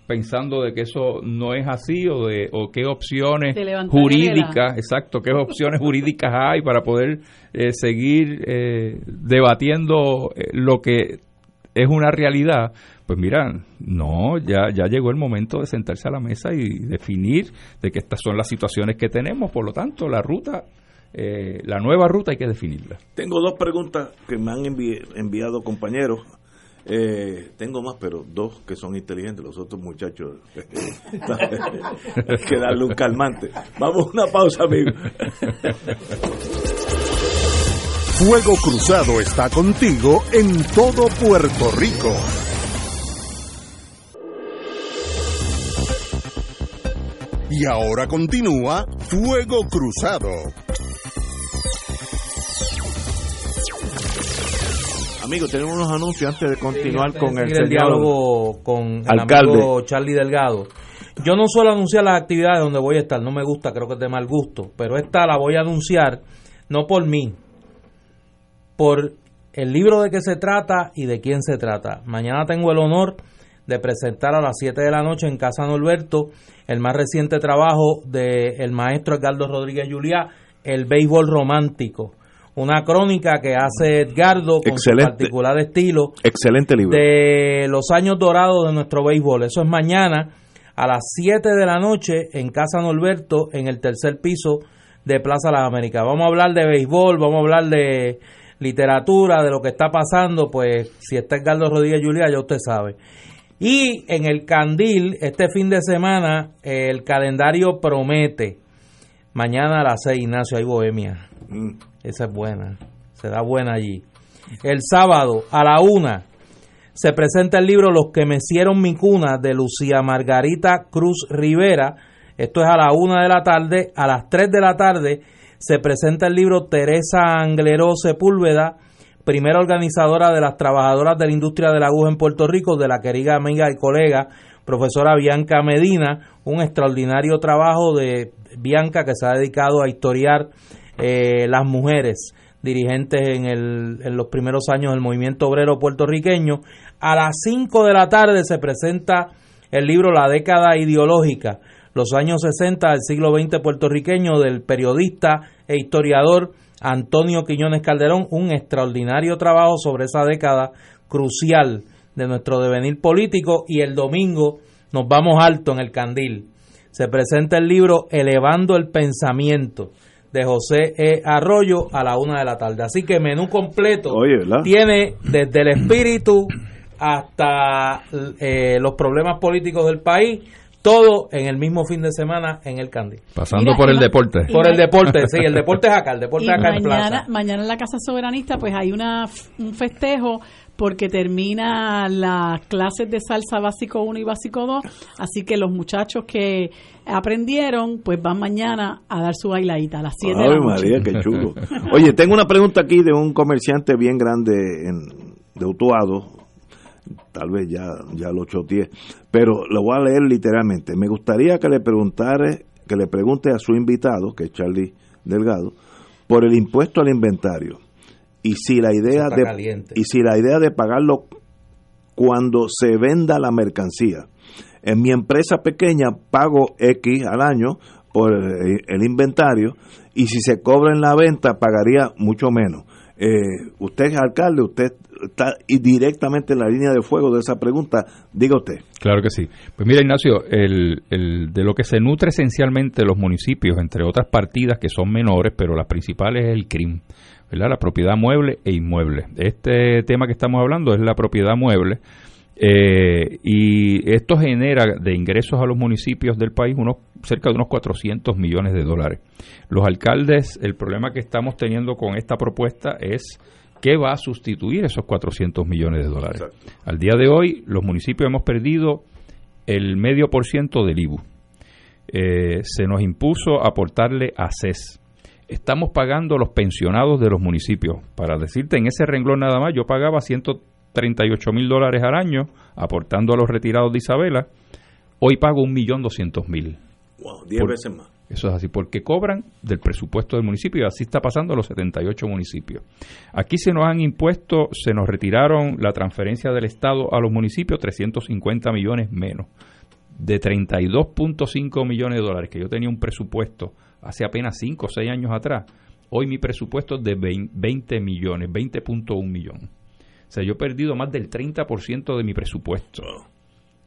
pensando de que eso no es así o de o qué opciones jurídicas, exacto, qué opciones jurídicas hay para poder eh, seguir eh, debatiendo eh, lo que es una realidad, pues mira, no, ya, ya llegó el momento de sentarse a la mesa y definir de que estas son las situaciones que tenemos, por lo tanto, la ruta eh, la nueva ruta hay que definirla. Tengo dos preguntas que me han envi- enviado compañeros. Eh, tengo más, pero dos que son inteligentes, los otros muchachos hay que darle un calmante. Vamos a una pausa, amigo. Fuego Cruzado está contigo en todo Puerto Rico. Y ahora continúa Fuego Cruzado. Amigos, tenemos unos anuncios antes de continuar Sí, con el de señor diálogo con el alcalde. amigo Charlie Delgado. Yo no suelo anunciar las actividades donde voy a estar, no me gusta, creo que es de mal gusto, pero esta la voy a anunciar no por mí, por el libro de qué se trata y de quién se trata. Mañana tengo el honor de presentar a las 7 de la noche en Casa Norberto el más reciente trabajo del maestro Edgardo Rodríguez Juliá, El béisbol romántico. Una crónica que hace Edgardo con Excelente. su particular estilo Excelente libro. de los años dorados de nuestro béisbol. Eso es mañana a las 7 de la noche en Casa Norberto, en el tercer piso de Plaza Las Américas. Vamos a hablar de béisbol, vamos a hablar de literatura, de lo que está pasando, pues si está Edgardo Rodríguez Julia, ya usted sabe. Y en el Candil, este fin de semana, el calendario promete. Mañana a las 6, Ignacio, hay bohemia. Mm. Esa es buena. Se da buena allí. El sábado a la una se presenta el libro Los que mecieron mi cuna de Lucía Margarita Cruz Rivera. Esto es a la una de la tarde. A las 3 de la tarde se presenta el libro Teresa Angleró Sepúlveda, primera organizadora de las trabajadoras de la industria de la aguja en Puerto Rico, de la querida amiga y colega profesora Bianca Medina, un extraordinario trabajo de Bianca que se ha dedicado a historiar eh, las mujeres dirigentes en, el, en los primeros años del movimiento obrero puertorriqueño. A las 5 de la tarde se presenta el libro La década ideológica, los años 60 del siglo XX puertorriqueño del periodista e historiador Antonio Quiñones Calderón, un extraordinario trabajo sobre esa década crucial de nuestro devenir político y el domingo nos vamos alto en el candil. Se presenta el libro Elevando el Pensamiento de José E. Arroyo a la una de la tarde. Así que menú completo Oye, ¿verdad? tiene desde el espíritu hasta eh, los problemas políticos del país, todo en el mismo fin de semana en el Candil. Pasando Mira, por el deporte. Por el deporte, sí, el deporte es acá, el deporte Y es acá en mañana, plaza. mañana en la Casa Soberanista pues hay una un festejo porque termina las clases de salsa básico 1 y básico 2, así que los muchachos que aprendieron pues van mañana a dar su bailadita a las 7 de la Ay, noche. María, qué chulo. Oye, tengo una pregunta aquí de un comerciante bien grande en, de Utuado. Tal vez ya, ya lo choteé, pero lo voy a leer literalmente. Me gustaría que le preguntare, que le pregunte a su invitado, que es Charlie Delgado, por el impuesto al inventario y si la idea de caliente. y si la idea de pagarlo cuando se venda la mercancía. En mi empresa pequeña pago X al año por el, el inventario y si se cobra en la venta pagaría mucho menos. Eh, usted es alcalde, usted está y directamente en la línea de fuego de esa pregunta, diga usted. Claro que sí. Pues mira, Ignacio, el, el- de lo que se nutre esencialmente los municipios, entre otras partidas que son menores, pero las principales es el CRIM, ¿verdad? La propiedad mueble e inmueble. Este tema que estamos hablando es la propiedad mueble. eh, y esto genera de ingresos a los municipios del país unos cerca de unos 400 millones de dólares. Los alcaldes, el problema que estamos teniendo con esta propuesta es qué va a sustituir esos 400 millones de dólares. Al día de hoy, los municipios hemos perdido el medio por ciento del IBU. Eh, se nos impuso aportarle a CES. Estamos pagando los pensionados de los municipios. Para decirte, en ese renglón nada más, yo pagaba 138 mil dólares al año aportando a los retirados de Isabela. Hoy pago 1.200.000. Wow, diez Por- veces más. Eso es así, porque cobran del presupuesto del municipio y así está pasando a los 78 municipios. Aquí se nos han impuesto, se nos retiraron la transferencia del Estado a los municipios 350 millones menos. De 32.5 millones de dólares que yo tenía un presupuesto hace apenas 5 o 6 años atrás, hoy mi presupuesto es de 20 millones, 20.1 millones. O sea, yo he perdido más del 30% de mi presupuesto.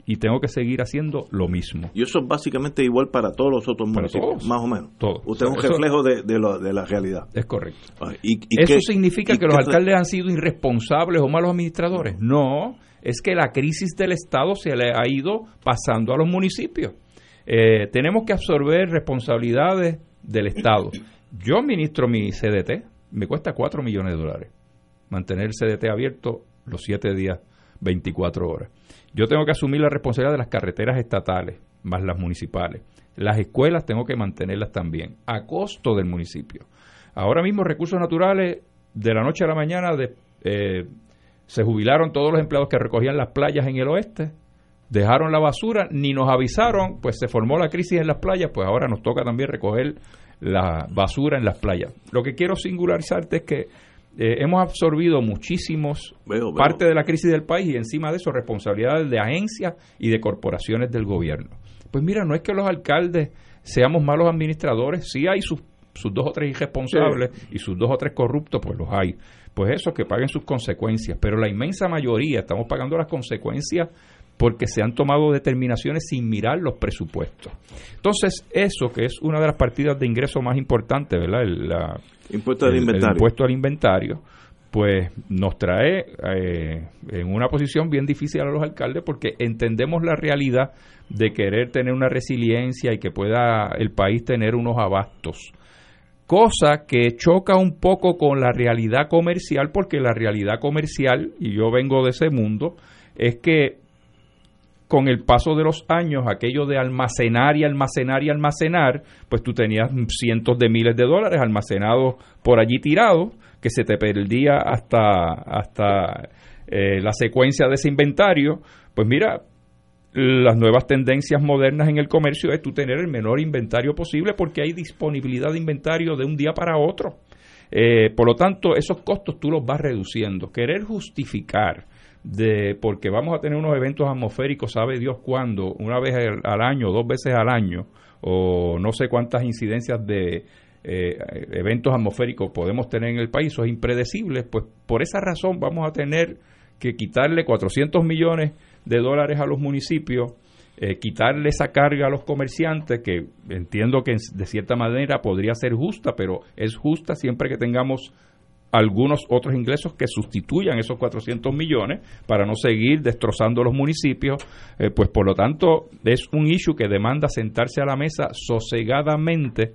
y tengo que seguir haciendo lo mismo. Y eso es básicamente igual para todos los otros Para municipios, todos. más o menos. Todos. Usted es un reflejo de, de, lo- de la realidad. Es correcto. Ah, y- y ¿Eso qué- significa y que los alcaldes han sido irresponsables o malos administradores? No, es que la crisis del Estado se le ha ido pasando a los municipios. Eh, tenemos que absorber responsabilidades del Estado. Yo administro mi CDT, me cuesta 4 millones de dólares mantener el CDT abierto los 7 días, 24 horas. Yo tengo que asumir la responsabilidad de las carreteras estatales, más las municipales. Las escuelas tengo que mantenerlas también, a costo del municipio. Ahora mismo recursos naturales, de la noche a la mañana, eh, se jubilaron todos los empleados que recogían las playas en el oeste, dejaron la basura, ni nos avisaron, pues se formó la crisis en las playas, pues ahora nos toca también recoger la basura en las playas. Lo que quiero singularizarte es que eh, hemos absorbido muchísimos Veo, veo. parte de la crisis del país y encima de eso responsabilidades de agencias y de corporaciones del gobierno. Pues mira, no es que los alcaldes seamos malos administradores, sí hay sus, sus dos o tres irresponsables y sus dos o tres corruptos, pues los hay. Pues eso, que paguen sus consecuencias, pero la inmensa mayoría estamos pagando las consecuencias porque se han tomado determinaciones sin mirar los presupuestos. Entonces, eso que es una de las partidas de ingreso más importantes, ¿verdad? El- la- Impuesto al el- el inventario. impuesto al inventario, pues nos trae eh, en una posición bien difícil a los alcaldes porque entendemos la realidad de querer tener una resiliencia y que pueda el país tener unos abastos. Cosa que choca un poco con la realidad comercial porque la realidad comercial, y yo vengo de ese mundo, es que con el paso de los años, aquello de almacenar y almacenar y almacenar, pues tú tenías cientos de miles de dólares almacenados por allí tirados, que se te perdía hasta, hasta eh, la secuencia de ese inventario. Pues mira, las nuevas tendencias modernas en el comercio es tú tener el menor inventario posible porque hay disponibilidad de inventario de un día para otro. Eh, por lo tanto, esos costos tú los vas reduciendo. Querer justificar de porque vamos a tener unos eventos atmosféricos, sabe Dios cuándo, una vez al, año, dos veces al año, o no sé cuántas incidencias de eh, eventos atmosféricos podemos tener en el país, eso es impredecible, pues por esa razón vamos a tener que quitarle 400 millones de dólares a los municipios, eh, quitarle esa carga a los comerciantes, que entiendo que de cierta manera podría ser justa, pero es justa siempre que tengamos algunos otros ingresos que sustituyan esos 400 millones para no seguir destrozando los municipios. Eh, pues por lo tanto es un issue que demanda sentarse a la mesa sosegadamente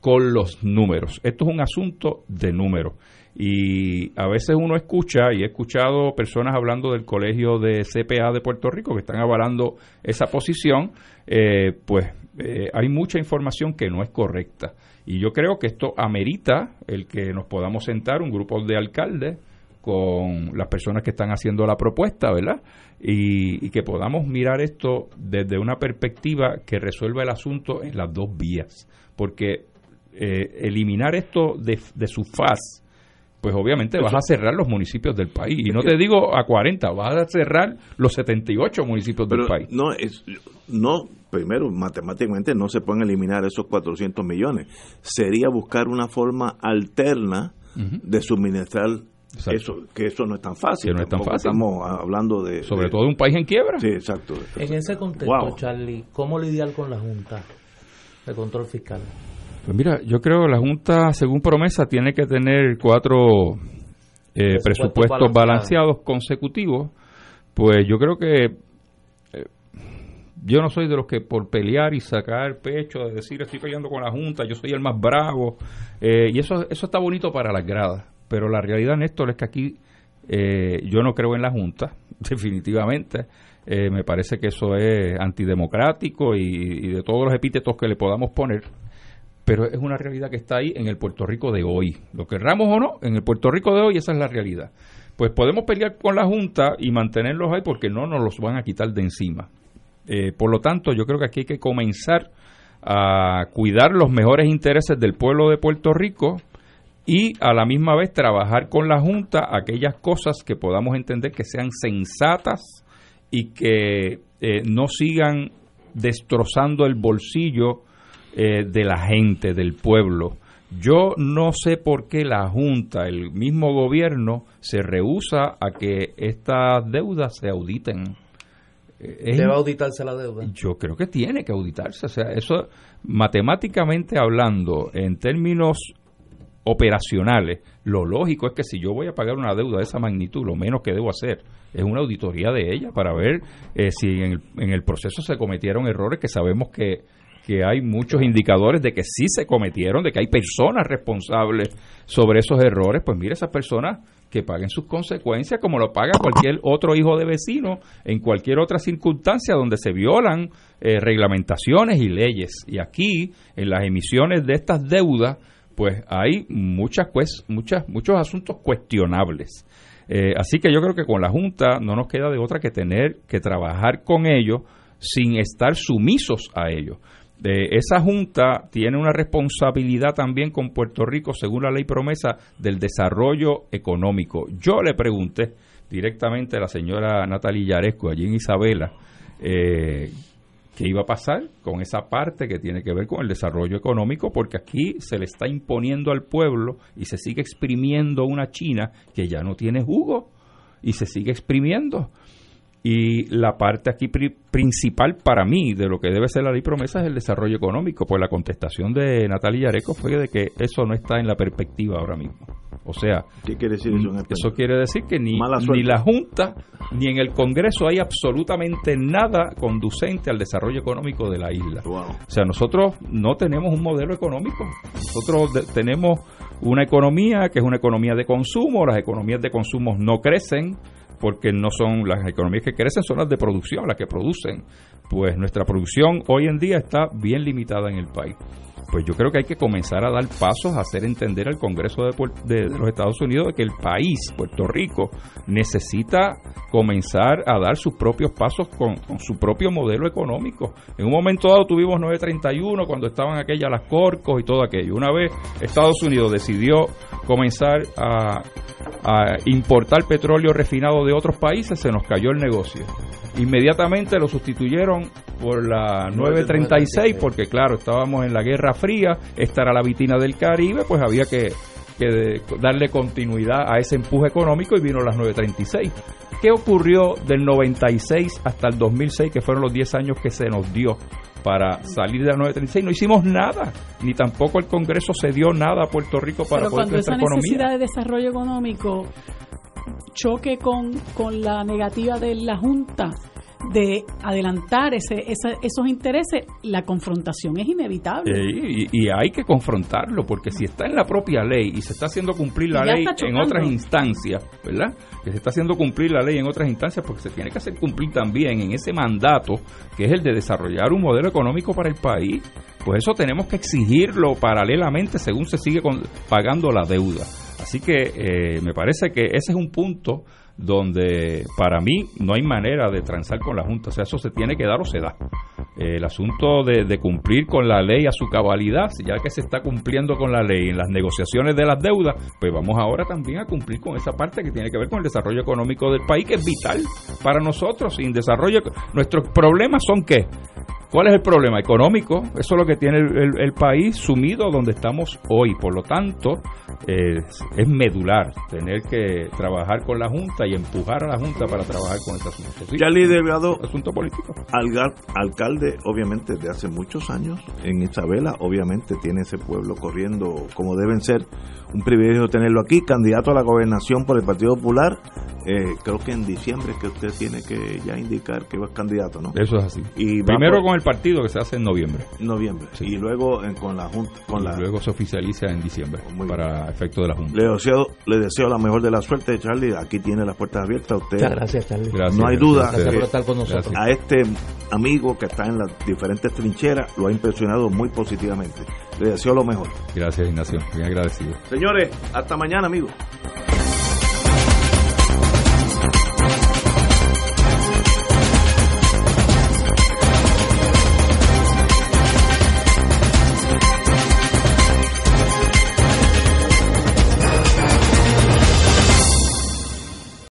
con los números. Esto es un asunto de números. Y a veces uno escucha, y he escuchado personas hablando del colegio de CPA de Puerto Rico que están avalando esa posición, eh, pues eh, hay mucha información que no es correcta. Y yo creo que esto amerita el que nos podamos sentar un grupo de alcaldes con las personas que están haciendo la propuesta, ¿verdad? Y, y que podamos mirar esto desde una perspectiva que resuelva el asunto en las dos vías. Porque eh, eliminar esto de, de su faz, pues obviamente vas a cerrar los municipios del país. Y no te digo a 40, vas a cerrar los 78 municipios Pero del país. no, es, no, primero, matemáticamente no se pueden eliminar esos 400 millones. Sería buscar una forma alterna de suministrar Exacto. eso, que eso no es tan fácil. Que no es tan fácil. Estamos hablando de... Sobre de- todo un país en quiebra. Sí, exacto. En ese contexto, Wow. Charlie, ¿cómo lidiar con la Junta de Control Fiscal? Pues mira, yo creo que la Junta, según promesa, tiene que tener cuatro eh, Presupuestos presupuestos balanceados. consecutivos. Pues yo creo que yo no soy de los que por pelear y sacar pecho, de decir estoy peleando con la Junta, yo soy el más bravo. eh, y eso, eso está bonito para las gradas. Pero la realidad, Néstor, es que aquí eh, yo no creo en la Junta, definitivamente. Eh, me parece que eso es antidemocrático y, y de todos los epítetos que le podamos poner pero es una realidad que está ahí en el Puerto Rico de hoy. Lo querramos o no, en el Puerto Rico de hoy esa es la realidad. Pues podemos pelear con la Junta y mantenerlos ahí porque no nos los van a quitar de encima. Eh, por lo tanto, yo creo que aquí hay que comenzar a cuidar los mejores intereses del pueblo de Puerto Rico y a la misma vez trabajar con la Junta aquellas cosas que podamos entender que sean sensatas y que eh, no sigan destrozando el bolsillo eh, de la gente, del pueblo. Yo no sé por qué la Junta, el mismo gobierno, se rehúsa a que estas deudas se auditen. Es- ¿Debe auditarse la deuda? yo creo que tiene que auditarse. O sea, eso matemáticamente hablando, en términos operacionales, lo lógico es que si yo voy a pagar una deuda de esa magnitud, lo menos que debo hacer es una auditoría de ella para ver eh, si en el, en el proceso se cometieron errores que sabemos que, que hay muchos indicadores de que sí se cometieron, de que hay personas responsables sobre esos errores, pues mire, esas personas que paguen sus consecuencias como lo paga cualquier otro hijo de vecino en cualquier otra circunstancia donde se violan eh, reglamentaciones y leyes. Y aquí, en las emisiones de estas deudas, pues hay muchas, pues, muchas, muchos asuntos cuestionables. Eh, así que yo creo que con la Junta no nos queda de otra que tener que trabajar con ellos sin estar sumisos a ellos. Eh, esa Junta tiene una responsabilidad también con Puerto Rico, según la ley promesa, del desarrollo económico. Yo le pregunté directamente a la señora Natalia Yaresco, allí en Isabela, eh, qué iba a pasar con esa parte que tiene que ver con el desarrollo económico, porque aquí se le está imponiendo al pueblo y se sigue exprimiendo una China que ya no tiene jugo y se sigue exprimiendo. Y la parte aquí pri- principal para mí de lo que debe ser la ley promesa es el desarrollo económico. Pues la contestación de Natalia Yareco fue de que eso no está en la perspectiva ahora mismo. O sea, ¿Qué quiere decir eso eso quiere decir que ni, ni la Junta ni en el Congreso hay absolutamente nada conducente al desarrollo económico de la isla. Wow. O sea, nosotros no tenemos un modelo económico. Nosotros tenemos una economía que es una economía de consumo. Las economías de consumo no crecen porque no son las economías que crecen, son las de producción, las que producen. Pues nuestra producción hoy en día está bien limitada en el país. Pues yo creo que hay que comenzar a dar pasos a hacer entender al Congreso de, los Estados Unidos de que el país, Puerto Rico, necesita comenzar a dar sus propios pasos con, con su propio modelo económico. En un momento dado tuvimos 931 cuando estaban aquellas las corcos y todo aquello. Una vez Estados Unidos decidió comenzar a, a importar petróleo refinado de otros países, se nos cayó el negocio. Inmediatamente lo sustituyeron por la 936 porque claro, estábamos en la Guerra Fría, esta era la vitina del Caribe, pues había que, que de- darle continuidad a ese empuje económico y vino las 936. ¿Qué ocurrió del 96 hasta el 2006, que fueron los 10 años que se nos dio para salir de la 936? No hicimos nada, ni tampoco el Congreso se dio nada a Puerto Rico para Pero poder cuando esa economía. necesidad de desarrollo económico choque con, con la negativa de la Junta de adelantar ese, esa- esos intereses, la confrontación es inevitable. Eh, y, y hay que confrontarlo, porque si está en la propia ley y se está haciendo cumplir la ley en otras instancias, ¿verdad? Que se está haciendo cumplir la ley en otras instancias, porque se tiene que hacer cumplir también en ese mandato, que es el de desarrollar un modelo económico para el país, pues eso tenemos que exigirlo paralelamente según se sigue con- pagando la deuda. Así que eh, me parece que ese es un punto donde para mí no hay manera de transar con la Junta, o sea, eso se tiene que dar o se da. El asunto de, cumplir con la ley a su cabalidad, ya que se está cumpliendo con la ley en las negociaciones de las deudas, pues vamos ahora también a cumplir con esa parte que tiene que ver con el desarrollo económico del país, que es vital para nosotros. Sin desarrollo, nuestros problemas son qué? ¿Cuál es el problema económico? Eso es lo que tiene el, el- país sumido donde estamos hoy. Por lo tanto, es medular tener que trabajar con la Junta empujar a la Junta para trabajar con este asunto. Sí, Charlie Delgado, asunto político. alga- alcalde, obviamente, de hace muchos años en Isabela, obviamente tiene ese pueblo corriendo como deben ser. Un privilegio tenerlo aquí, candidato a la gobernación por el Partido Popular. Eh, creo que en diciembre que usted tiene que ya indicar que va candidato, ¿no? Eso es así. Y Primero por- con el partido que se hace en noviembre. noviembre y luego en- con la junta con y la luego se oficializa en diciembre Muy para efecto de la Junta. le deseo le deseo la mejor de la suerte Charlie aquí tiene las puertas abiertas usted Muchas gracias, Charlie. Gracias, no hay duda a. Gracias por estar con nosotros. Gracias. a este amigo que está en las diferentes trincheras lo ha impresionado muy positivamente le deseo lo mejor Gracias, Ignacio. Bien agradecido. señores hasta mañana amigos